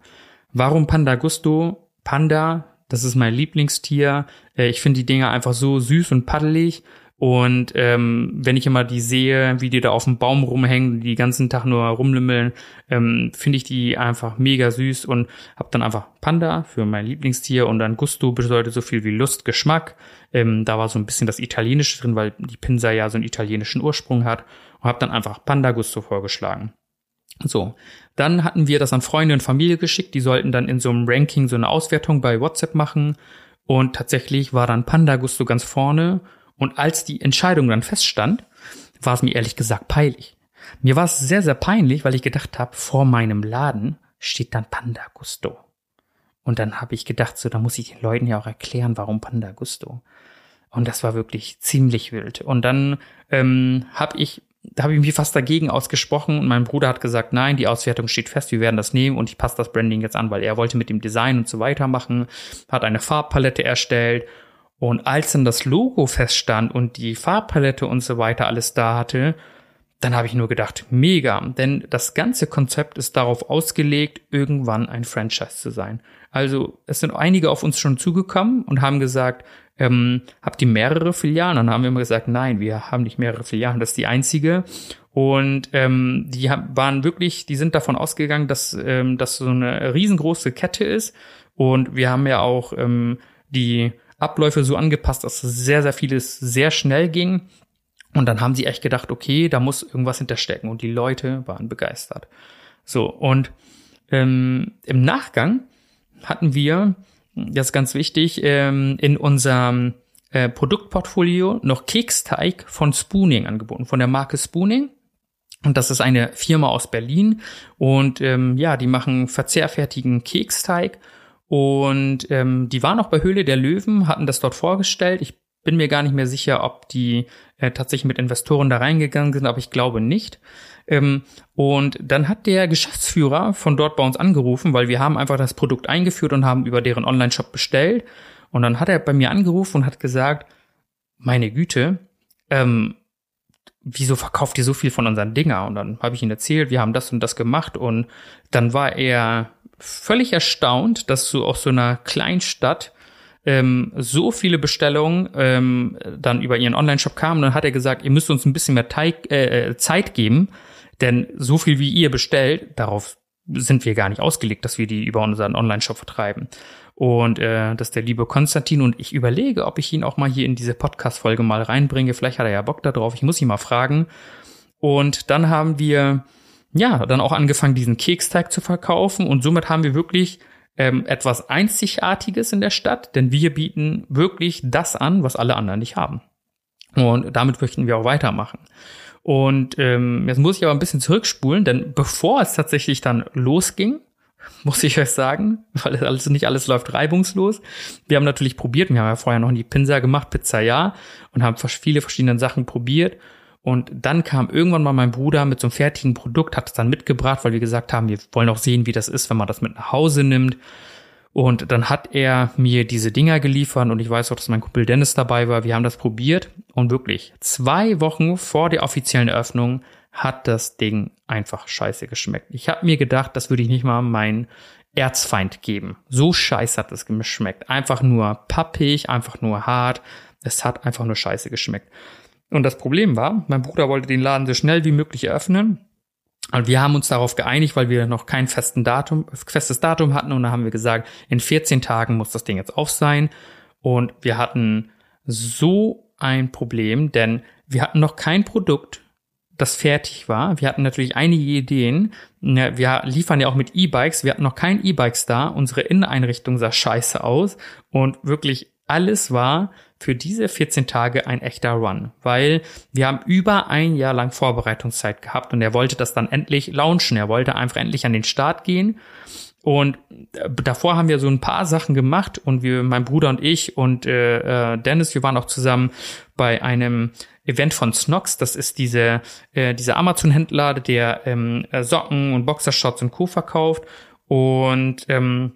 Warum Panda Gusto? Panda, das ist mein Lieblingstier. Äh, ich finde die Dinger einfach so süß und paddelig. Und ähm, wenn ich immer die sehe, wie die da auf dem Baum rumhängen, die ganzen Tag nur rumlümmeln, ähm, finde ich die einfach mega süß und habe dann einfach Panda für mein Lieblingstier und dann Gusto bedeutet so viel wie Lust, Geschmack. Ähm, da war so ein bisschen das Italienische drin, weil die Pinsa ja so einen italienischen Ursprung hat und habe dann einfach Panda Gusto vorgeschlagen. So, dann hatten wir das an Freunde und Familie geschickt, die sollten dann in so einem Ranking so eine Auswertung bei WhatsApp machen und tatsächlich war dann Panda Gusto ganz vorne und als die Entscheidung dann feststand, war es mir ehrlich gesagt peinlich. Mir war es sehr, sehr peinlich, weil ich gedacht habe, vor meinem Laden steht dann Panda Gusto. Und dann habe ich gedacht, so, da muss ich den Leuten ja auch erklären, warum Panda Gusto. Und das war wirklich ziemlich wild. Und dann ähm, habe ich da habe ich mich fast dagegen ausgesprochen und mein Bruder hat gesagt, nein, die Auswertung steht fest, wir werden das nehmen und ich passe das Branding jetzt an, weil er wollte mit dem Design und so weiter machen, hat eine Farbpalette erstellt und als dann das Logo feststand und die Farbpalette und so weiter alles da hatte, dann habe ich nur gedacht, mega, denn das ganze Konzept ist darauf ausgelegt, irgendwann ein Franchise zu sein. Also es sind einige auf uns schon zugekommen und haben gesagt, ähm, habt ihr mehrere Filialen? Dann haben wir immer gesagt, nein, wir haben nicht mehrere Filialen, das ist die einzige. Und ähm, die waren wirklich, die sind davon ausgegangen, dass ähm, das so eine riesengroße Kette ist. Und wir haben ja auch ähm, die Abläufe so angepasst, dass sehr, sehr vieles sehr schnell ging. Und dann haben sie echt gedacht, okay, da muss irgendwas hinterstecken. Und die Leute waren begeistert. So, und ähm, im Nachgang hatten wir das ist ganz wichtig, ähm, in unserem äh, Produktportfolio noch Keksteig von Spooning angeboten, von der Marke Spooning. Und das ist eine Firma aus Berlin. Und ähm, ja, die machen verzehrfertigen Keksteig. Und ähm, die waren auch bei Höhle der Löwen, hatten das dort vorgestellt. Ich bin mir gar nicht mehr sicher, ob die äh, tatsächlich mit Investoren da reingegangen sind, aber ich glaube nicht. Ähm, und dann hat der Geschäftsführer von dort bei uns angerufen, weil wir haben einfach das Produkt eingeführt und haben über deren Online-Shop bestellt. Und dann hat er bei mir angerufen und hat gesagt, meine Güte, ähm, wieso verkauft ihr so viel von unseren Dinger? Und dann habe ich ihm erzählt, wir haben das und das gemacht. Und dann war er völlig erstaunt, dass so aus so einer Kleinstadt ähm, so viele Bestellungen ähm, dann über ihren Online-Shop kamen. Dann hat er gesagt, ihr müsst uns ein bisschen mehr Teig, äh, Zeit geben, denn so viel wie ihr bestellt, darauf sind wir gar nicht ausgelegt, dass wir die über unseren Online-Shop vertreiben. Und äh, dass der liebe Konstantin und ich überlege, ob ich ihn auch mal hier in diese Podcast-Folge mal reinbringe. Vielleicht hat er ja Bock darauf. Ich muss ihn mal fragen. Und dann haben wir ja, dann auch angefangen, diesen Keksteig zu verkaufen und somit haben wir wirklich ähm, etwas Einzigartiges in der Stadt, denn wir bieten wirklich das an, was alle anderen nicht haben. Und damit möchten wir auch weitermachen. Und ähm, jetzt muss ich aber ein bisschen zurückspulen, denn bevor es tatsächlich dann losging, muss ich euch sagen, weil alles, nicht alles läuft reibungslos. Wir haben natürlich probiert, wir haben ja vorher noch nie Pinsa gemacht, Pizza ja, und haben viele verschiedene Sachen probiert. Und dann kam irgendwann mal mein Bruder mit so einem fertigen Produkt, hat es dann mitgebracht, weil wir gesagt haben, wir wollen auch sehen, wie das ist, wenn man das mit nach Hause nimmt. Und dann hat er mir diese Dinger geliefert und ich weiß auch, dass mein Kumpel Dennis dabei war. Wir haben das probiert und wirklich zwei Wochen vor der offiziellen Eröffnung hat das Ding einfach scheiße geschmeckt. Ich habe mir gedacht, das würde ich nicht mal meinen Erzfeind geben. So scheiße hat es geschmeckt. Einfach nur pappig, einfach nur hart. Es hat einfach nur scheiße geschmeckt. Und das Problem war, mein Bruder wollte den Laden so schnell wie möglich eröffnen. Und wir haben uns darauf geeinigt, weil wir noch kein festen Datum, festes Datum hatten. Und da haben wir gesagt, in 14 Tagen muss das Ding jetzt auf sein. Und wir hatten so ein Problem, denn wir hatten noch kein Produkt, das fertig war. Wir hatten natürlich einige Ideen. Wir liefern ja auch mit E-Bikes. Wir hatten noch kein E-Bikes da. Unsere Inneneinrichtung sah scheiße aus. Und wirklich alles war für diese 14 Tage ein echter Run, weil wir haben über ein Jahr lang Vorbereitungszeit gehabt und er wollte das dann endlich launchen. Er wollte einfach endlich an den Start gehen. Und äh, davor haben wir so ein paar Sachen gemacht und wir, mein Bruder und ich und äh, äh, Dennis, wir waren auch zusammen bei einem Event von Snox. Das ist diese äh, dieser Amazon-Händler, der ähm, Socken und Boxershorts und Co. verkauft. Und ähm,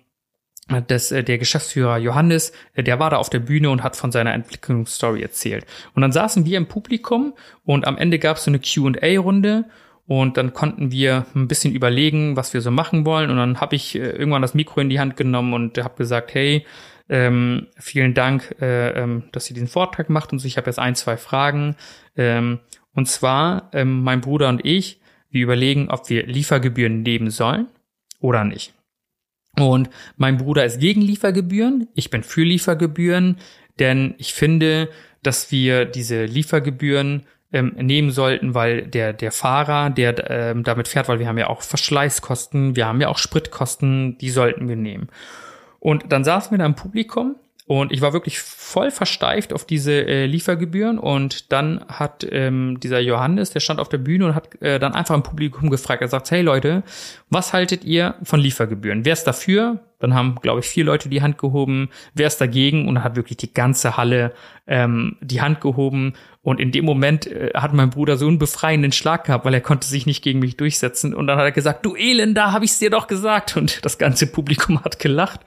das, äh, der Geschäftsführer Johannes, äh, der war da auf der Bühne und hat von seiner Entwicklungsstory erzählt. Und dann saßen wir im Publikum und am Ende gab es so eine Qa-Runde und dann konnten wir ein bisschen überlegen, was wir so machen wollen. Und dann habe ich äh, irgendwann das Mikro in die Hand genommen und habe gesagt, hey, ähm, vielen Dank, äh, ähm, dass ihr diesen Vortrag macht und so. Ich habe jetzt ein, zwei Fragen. Ähm, und zwar, ähm, mein Bruder und ich, wir überlegen, ob wir Liefergebühren nehmen sollen oder nicht. Und mein Bruder ist gegen Liefergebühren, ich bin für Liefergebühren, denn ich finde, dass wir diese Liefergebühren ähm, nehmen sollten, weil der der Fahrer, der ähm, damit fährt, weil wir haben ja auch Verschleißkosten, wir haben ja auch Spritkosten, die sollten wir nehmen. Und dann saßen wir da im Publikum und ich war wirklich voll versteift auf diese äh, Liefergebühren. Und dann hat ähm, dieser Johannes, der stand auf der Bühne und hat äh, dann einfach im Publikum gefragt. Er sagt, hey Leute, was haltet ihr von Liefergebühren? Wer ist dafür? Dann haben, glaube ich, vier Leute die Hand gehoben. Wer ist dagegen? Und dann hat wirklich die ganze Halle ähm, die Hand gehoben. Und in dem Moment äh, hat mein Bruder so einen befreienden Schlag gehabt, weil er konnte sich nicht gegen mich durchsetzen. Und dann hat er gesagt, du Elender, habe ich's dir doch gesagt. Und das ganze Publikum hat gelacht.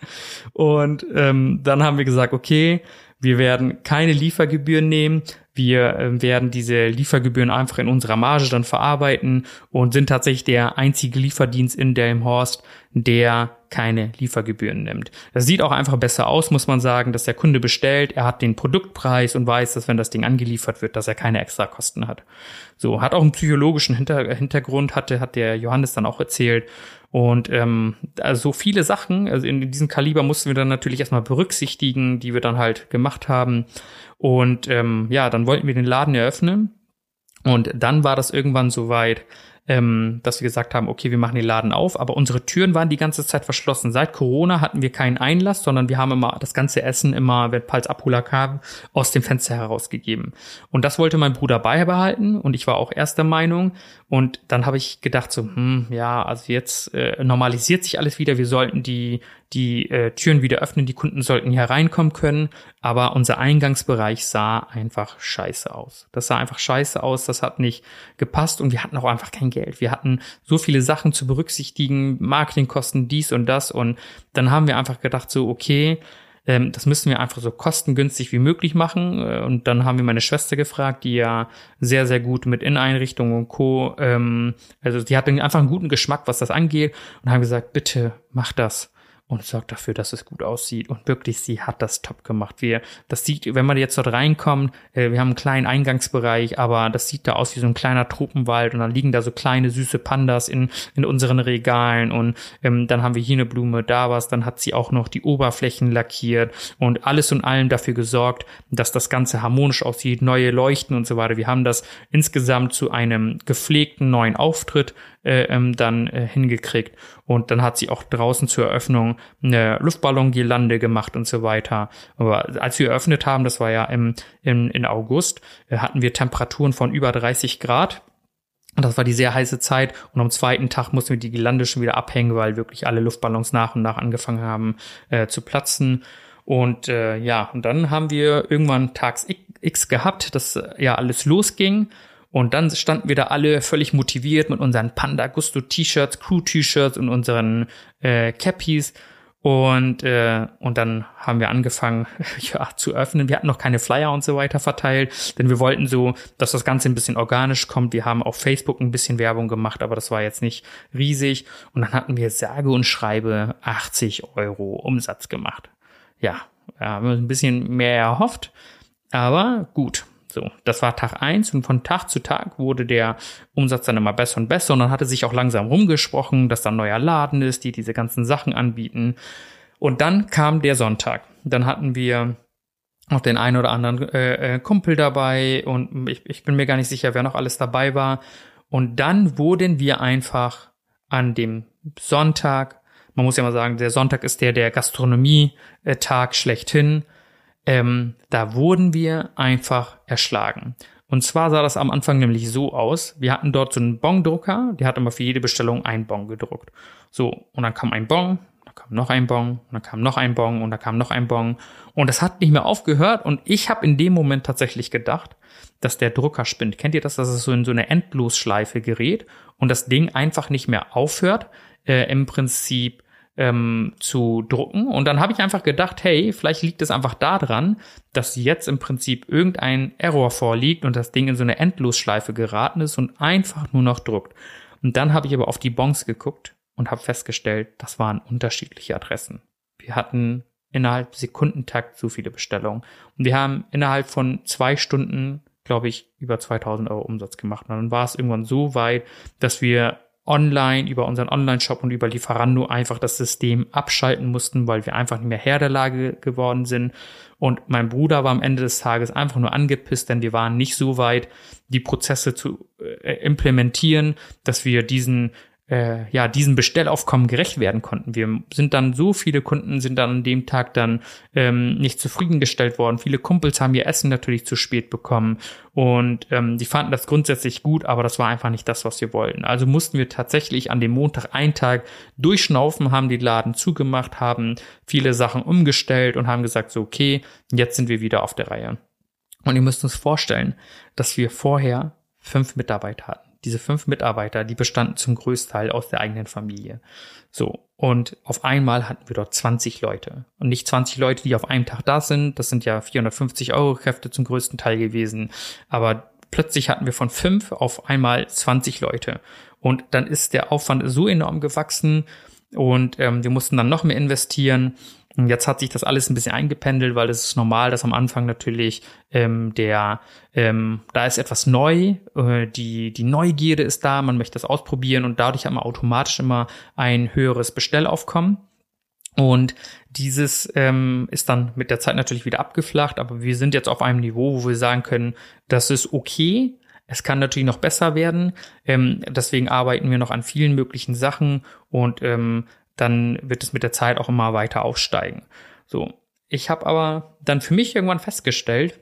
Und ähm, dann haben wir gesagt, okay, wir werden keine Liefergebühren nehmen. Wir äh, werden diese Liefergebühren einfach in unserer Marge dann verarbeiten und sind tatsächlich der einzige Lieferdienst in Delmhorst, der keine Liefergebühren nimmt. Das sieht auch einfach besser aus, muss man sagen, dass der Kunde bestellt, er hat den Produktpreis und weiß, dass wenn das Ding angeliefert wird, dass er keine Extrakosten hat. So, hat auch einen psychologischen Hinter Hintergrund, hatte, hat der Johannes dann auch erzählt. Und ähm, also so viele Sachen, also in diesem Kaliber mussten wir dann natürlich erstmal berücksichtigen, die wir dann halt gemacht haben. Und ähm, ja, dann wollten wir den Laden eröffnen. Und dann war das irgendwann so weit, ähm, dass wir gesagt haben, okay, wir machen den Laden auf, aber unsere Türen waren die ganze Zeit verschlossen. Seit Corona hatten wir keinen Einlass, sondern wir haben immer das ganze Essen immer, wenn Pals Abholer kam, aus dem Fenster herausgegeben. Und das wollte mein Bruder beibehalten und ich war auch erster Meinung. Und dann habe ich gedacht so, hm, ja, also jetzt äh, normalisiert sich alles wieder. Wir sollten die die äh, Türen wieder öffnen, die Kunden sollten hier reinkommen können, aber unser Eingangsbereich sah einfach scheiße aus. Das sah einfach scheiße aus, das hat nicht gepasst und wir hatten auch einfach kein Geld. Wir hatten so viele Sachen zu berücksichtigen, Marketingkosten, dies und das und dann haben wir einfach gedacht so, okay, ähm, das müssen wir einfach so kostengünstig wie möglich machen. Äh, und dann haben wir meine Schwester gefragt, die ja sehr, sehr gut mit Inneneinrichtungen und Co. Ähm, also die hatte einfach einen guten Geschmack, was das angeht, und haben gesagt, bitte mach das und sorgt dafür, dass es gut aussieht. Und wirklich, sie hat das top gemacht. Wir, das sieht, wenn man jetzt dort reinkommt, äh, wir haben einen kleinen Eingangsbereich, aber das sieht da aus wie so ein kleiner Tropenwald und dann liegen da so kleine süße Pandas in, in unseren Regalen und ähm, dann haben wir hier eine Blume, da was, dann hat sie auch noch die Oberflächen lackiert und alles und allem dafür gesorgt, dass das Ganze harmonisch aussieht, neue Leuchten und so weiter. Wir haben das insgesamt zu einem gepflegten neuen Auftritt äh, ähm, dann äh, hingekriegt. Und dann hat sie auch draußen zur Eröffnung eine Luftballongirlande gemacht und so weiter. Aber als wir eröffnet haben, das war ja im, im, in August, äh, hatten wir Temperaturen von über 30 Grad. Und das war die sehr heiße Zeit. Und am zweiten Tag mussten wir die Gelande schon wieder abhängen, weil wirklich alle Luftballons nach und nach angefangen haben äh, zu platzen. Und äh, ja, und dann haben wir irgendwann tags X gehabt, dass äh, ja alles losging. Und dann standen wir da alle völlig motiviert mit unseren Panda Gusto T-Shirts, Crew T-Shirts und unseren äh, Cappies und, äh, und dann haben wir angefangen, <laughs> ja, zu öffnen. Wir hatten noch keine Flyer und so weiter verteilt, denn wir wollten so, dass das Ganze ein bisschen organisch kommt. Wir haben auf Facebook ein bisschen Werbung gemacht, aber das war jetzt nicht riesig. Und dann hatten wir sage und schreibe 80 Euro Umsatz gemacht. Ja, haben wir ein bisschen mehr erhofft, aber gut. So, das war Tag eins und von Tag zu Tag wurde der Umsatz dann immer besser und besser und dann hatte sich auch langsam rumgesprochen, dass da ein neuer Laden ist, die diese ganzen Sachen anbieten. Und dann kam der Sonntag. Dann hatten wir auch den einen oder anderen äh, äh, Kumpel dabei und ich, ich bin mir gar nicht sicher, wer noch alles dabei war. Und dann wurden wir einfach an dem Sonntag, man muss ja mal sagen, der Sonntag ist der der Gastronomie-Tag schlechthin, ähm, da wurden wir einfach erschlagen. Und zwar sah das am Anfang nämlich so aus. Wir hatten dort so einen Bongdrucker, der hat immer für jede Bestellung ein Bon gedruckt. So, und dann kam ein Bon, dann kam noch ein Bon, und dann kam noch ein Bon und dann kam noch ein Bon. Und das hat nicht mehr aufgehört und ich habe in dem Moment tatsächlich gedacht, dass der Drucker spinnt. Kennt ihr das, dass es so in so eine Endlosschleife gerät und das Ding einfach nicht mehr aufhört, äh, im Prinzip ähm, zu drucken. Und dann habe ich einfach gedacht, hey, vielleicht liegt es einfach daran, dass jetzt im Prinzip irgendein Error vorliegt und das Ding in so eine Endlosschleife geraten ist und einfach nur noch druckt. Und dann habe ich aber auf die Bons geguckt und habe festgestellt, das waren unterschiedliche Adressen. Wir hatten innerhalb Sekundentakt so viele Bestellungen. Und wir haben innerhalb von zwei Stunden, glaube ich, über 2000 Euro Umsatz gemacht. Und dann war es irgendwann so weit, dass wir online, über unseren Online-Shop und über Lieferando einfach das System abschalten mussten, weil wir einfach nicht mehr Herr der Lage geworden sind. Und mein Bruder war am Ende des Tages einfach nur angepisst, denn wir waren nicht so weit, die Prozesse zu äh, implementieren, dass wir diesen äh, ja, diesem Bestellaufkommen gerecht werden konnten. Wir sind dann, so viele Kunden sind dann an dem Tag dann ähm, nicht zufriedengestellt worden. Viele Kumpels haben ihr Essen natürlich zu spät bekommen und ähm, die fanden das grundsätzlich gut, aber das war einfach nicht das, was wir wollten. Also mussten wir tatsächlich an dem Montag einen Tag durchschnaufen, haben die Laden zugemacht, haben viele Sachen umgestellt und haben gesagt, so okay, jetzt sind wir wieder auf der Reihe. Und ihr müsst uns vorstellen, dass wir vorher fünf Mitarbeiter hatten diese fünf Mitarbeiter, die bestanden zum Größteil aus der eigenen Familie. So. Und auf einmal hatten wir dort 20 Leute. Und nicht 20 Leute, die auf einem Tag da sind. Das sind ja 450 Euro Kräfte zum größten Teil gewesen. Aber plötzlich hatten wir von fünf auf einmal 20 Leute. Und dann ist der Aufwand so enorm gewachsen und ähm, wir mussten dann noch mehr investieren. Und jetzt hat sich das alles ein bisschen eingependelt, weil es ist normal, dass am Anfang natürlich ähm, der, ähm, da ist etwas neu, äh, die, die Neugierde ist da, man möchte das ausprobieren und dadurch hat man automatisch immer ein höheres Bestellaufkommen. Und dieses ähm, ist dann mit der Zeit natürlich wieder abgeflacht, aber wir sind jetzt auf einem Niveau, wo wir sagen können, das ist okay. Es kann natürlich noch besser werden. Ähm, deswegen arbeiten wir noch an vielen möglichen Sachen und ähm, dann wird es mit der Zeit auch immer weiter aufsteigen. So, ich habe aber dann für mich irgendwann festgestellt,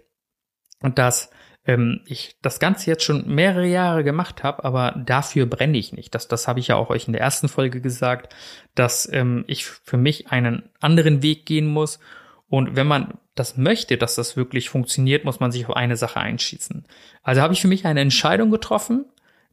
dass ähm, ich das Ganze jetzt schon mehrere Jahre gemacht habe, aber dafür brenne ich nicht. Das, das habe ich ja auch euch in der ersten Folge gesagt, dass ähm, ich für mich einen anderen Weg gehen muss. Und wenn man das möchte, dass das wirklich funktioniert, muss man sich auf eine Sache einschießen. Also habe ich für mich eine Entscheidung getroffen,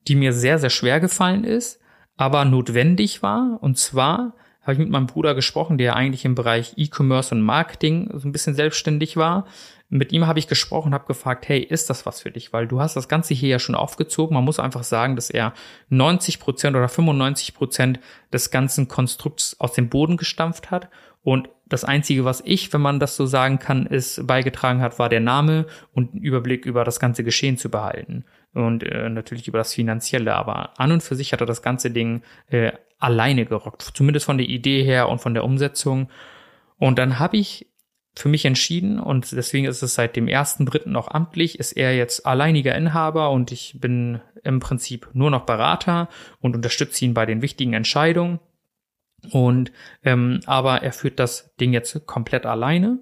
die mir sehr, sehr schwer gefallen ist, aber notwendig war. Und zwar habe ich mit meinem Bruder gesprochen, der eigentlich im Bereich E-Commerce und Marketing so ein bisschen selbstständig war. Mit ihm habe ich gesprochen, habe gefragt, hey, ist das was für dich? Weil du hast das Ganze hier ja schon aufgezogen. Man muss einfach sagen, dass er 90 Prozent oder 95 Prozent des ganzen Konstrukts aus dem Boden gestampft hat. Und das Einzige, was ich, wenn man das so sagen kann, ist beigetragen hat, war der Name und einen Überblick über das ganze Geschehen zu behalten und äh, natürlich über das Finanzielle. Aber an und für sich hat er das ganze Ding äh, alleine gerockt, zumindest von der Idee her und von der Umsetzung. Und dann habe ich für mich entschieden und deswegen ist es seit dem ersten Dritten auch amtlich, ist er jetzt alleiniger Inhaber und ich bin im Prinzip nur noch Berater und unterstütze ihn bei den wichtigen Entscheidungen. Und ähm, aber er führt das Ding jetzt komplett alleine,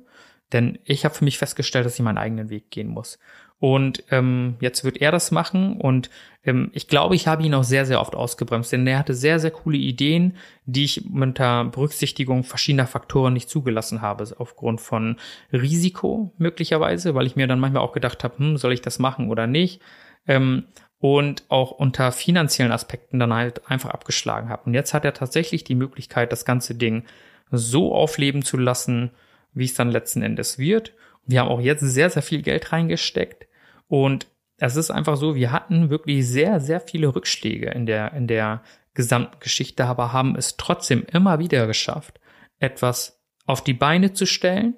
denn ich habe für mich festgestellt, dass ich meinen eigenen Weg gehen muss. Und ähm, jetzt wird er das machen und ähm, ich glaube, ich habe ihn auch sehr, sehr oft ausgebremst, denn er hatte sehr, sehr coole Ideen, die ich unter Berücksichtigung verschiedener Faktoren nicht zugelassen habe, aufgrund von Risiko möglicherweise, weil ich mir dann manchmal auch gedacht habe, hm, soll ich das machen oder nicht? Ähm, und auch unter finanziellen Aspekten dann halt einfach abgeschlagen habe. Und jetzt hat er tatsächlich die Möglichkeit, das ganze Ding so aufleben zu lassen, wie es dann letzten Endes wird. Wir haben auch jetzt sehr, sehr viel Geld reingesteckt. Und es ist einfach so, wir hatten wirklich sehr, sehr viele Rückschläge in der, in der gesamten Geschichte, aber haben es trotzdem immer wieder geschafft, etwas auf die Beine zu stellen,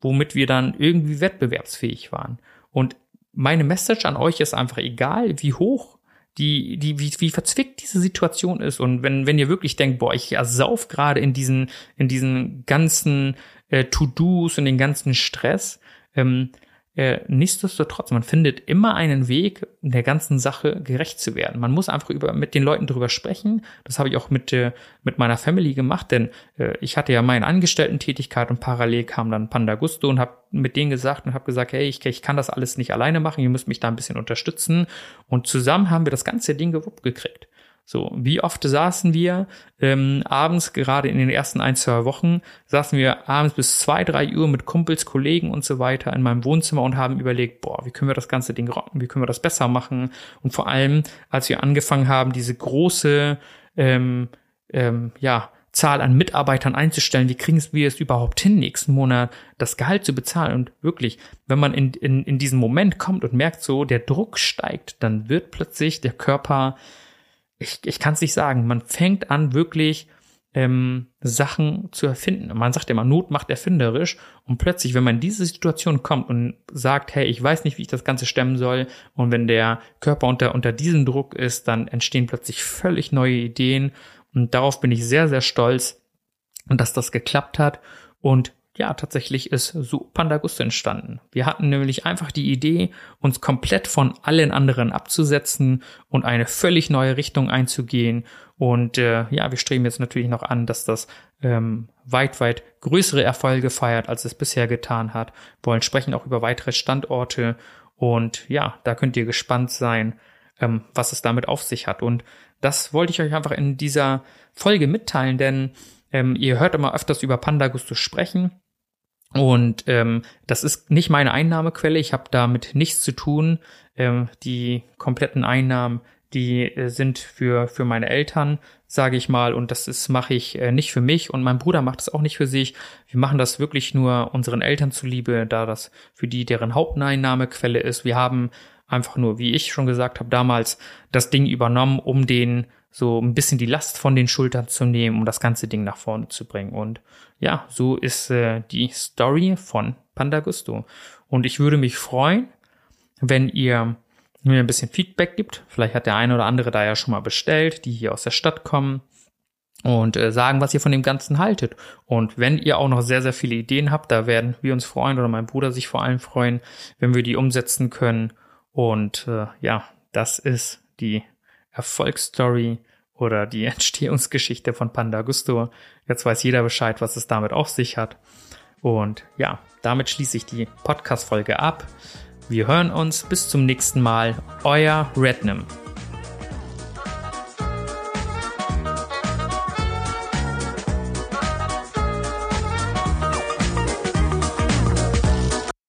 womit wir dann irgendwie wettbewerbsfähig waren. Und meine Message an euch ist einfach egal, wie hoch die, die, wie, wie verzwickt diese Situation ist. Und wenn, wenn ihr wirklich denkt, boah, ich ersauf gerade in diesen, in diesen ganzen äh, To-Dos und den ganzen Stress, ähm, äh, nichtsdestotrotz, man findet immer einen Weg, der ganzen Sache gerecht zu werden. Man muss einfach über, mit den Leuten drüber sprechen. Das habe ich auch mit, äh, mit meiner Family gemacht, denn äh, ich hatte ja meine Angestellten-Tätigkeit und parallel kam dann Panda Gusto und habe mit denen gesagt und habe gesagt, hey, ich, ich kann das alles nicht alleine machen, ihr müsst mich da ein bisschen unterstützen. Und zusammen haben wir das ganze Ding gewuppt gekriegt. So, wie oft saßen wir ähm, abends, gerade in den ersten ein, zwei Wochen, saßen wir abends bis zwei, drei Uhr mit Kumpels, Kollegen und so weiter in meinem Wohnzimmer und haben überlegt, boah, wie können wir das ganze Ding rocken, wie können wir das besser machen? Und vor allem, als wir angefangen haben, diese große, ähm, ähm, ja, Zahl an Mitarbeitern einzustellen, wie kriegen wir es überhaupt hin, nächsten Monat das Gehalt zu bezahlen? Und wirklich, wenn man in, in, in diesen Moment kommt und merkt so, der Druck steigt, dann wird plötzlich der Körper ich, ich kann es nicht sagen. Man fängt an, wirklich ähm, Sachen zu erfinden. Man sagt immer, Not macht erfinderisch. Und plötzlich, wenn man in diese Situation kommt und sagt, hey, ich weiß nicht, wie ich das Ganze stemmen soll, und wenn der Körper unter, unter diesem Druck ist, dann entstehen plötzlich völlig neue Ideen. Und darauf bin ich sehr, sehr stolz, dass das geklappt hat. Und ja, tatsächlich ist so Pandagusto entstanden. Wir hatten nämlich einfach die Idee, uns komplett von allen anderen abzusetzen und eine völlig neue Richtung einzugehen. Und äh, ja, wir streben jetzt natürlich noch an, dass das ähm, weit, weit größere Erfolge feiert, als es bisher getan hat. Wollen sprechen auch über weitere Standorte. Und ja, da könnt ihr gespannt sein, ähm, was es damit auf sich hat. Und das wollte ich euch einfach in dieser Folge mitteilen, denn ähm, ihr hört immer öfters über Pandagusto sprechen. Und ähm, das ist nicht meine Einnahmequelle. Ich habe damit nichts zu tun. Ähm, die kompletten Einnahmen, die äh, sind für für meine Eltern, sage ich mal. Und das ist mache ich äh, nicht für mich. Und mein Bruder macht es auch nicht für sich. Wir machen das wirklich nur unseren Eltern zuliebe, da das für die deren Haupteinnahmequelle ist. Wir haben einfach nur, wie ich schon gesagt habe, damals das Ding übernommen, um den so ein bisschen die Last von den Schultern zu nehmen, um das ganze Ding nach vorne zu bringen. Und ja, so ist äh, die Story von Panda Gusto. Und ich würde mich freuen, wenn ihr mir ein bisschen Feedback gibt. Vielleicht hat der eine oder andere da ja schon mal bestellt, die hier aus der Stadt kommen und äh, sagen, was ihr von dem Ganzen haltet. Und wenn ihr auch noch sehr, sehr viele Ideen habt, da werden wir uns freuen oder mein Bruder sich vor allem freuen, wenn wir die umsetzen können. Und äh, ja, das ist die Erfolgsstory oder die <laughs> Entstehungsgeschichte von Panda Gusto. Jetzt weiß jeder Bescheid, was es damit auf sich hat. Und ja, damit schließe ich die Podcast-Folge ab. Wir hören uns bis zum nächsten Mal. Euer Rednam.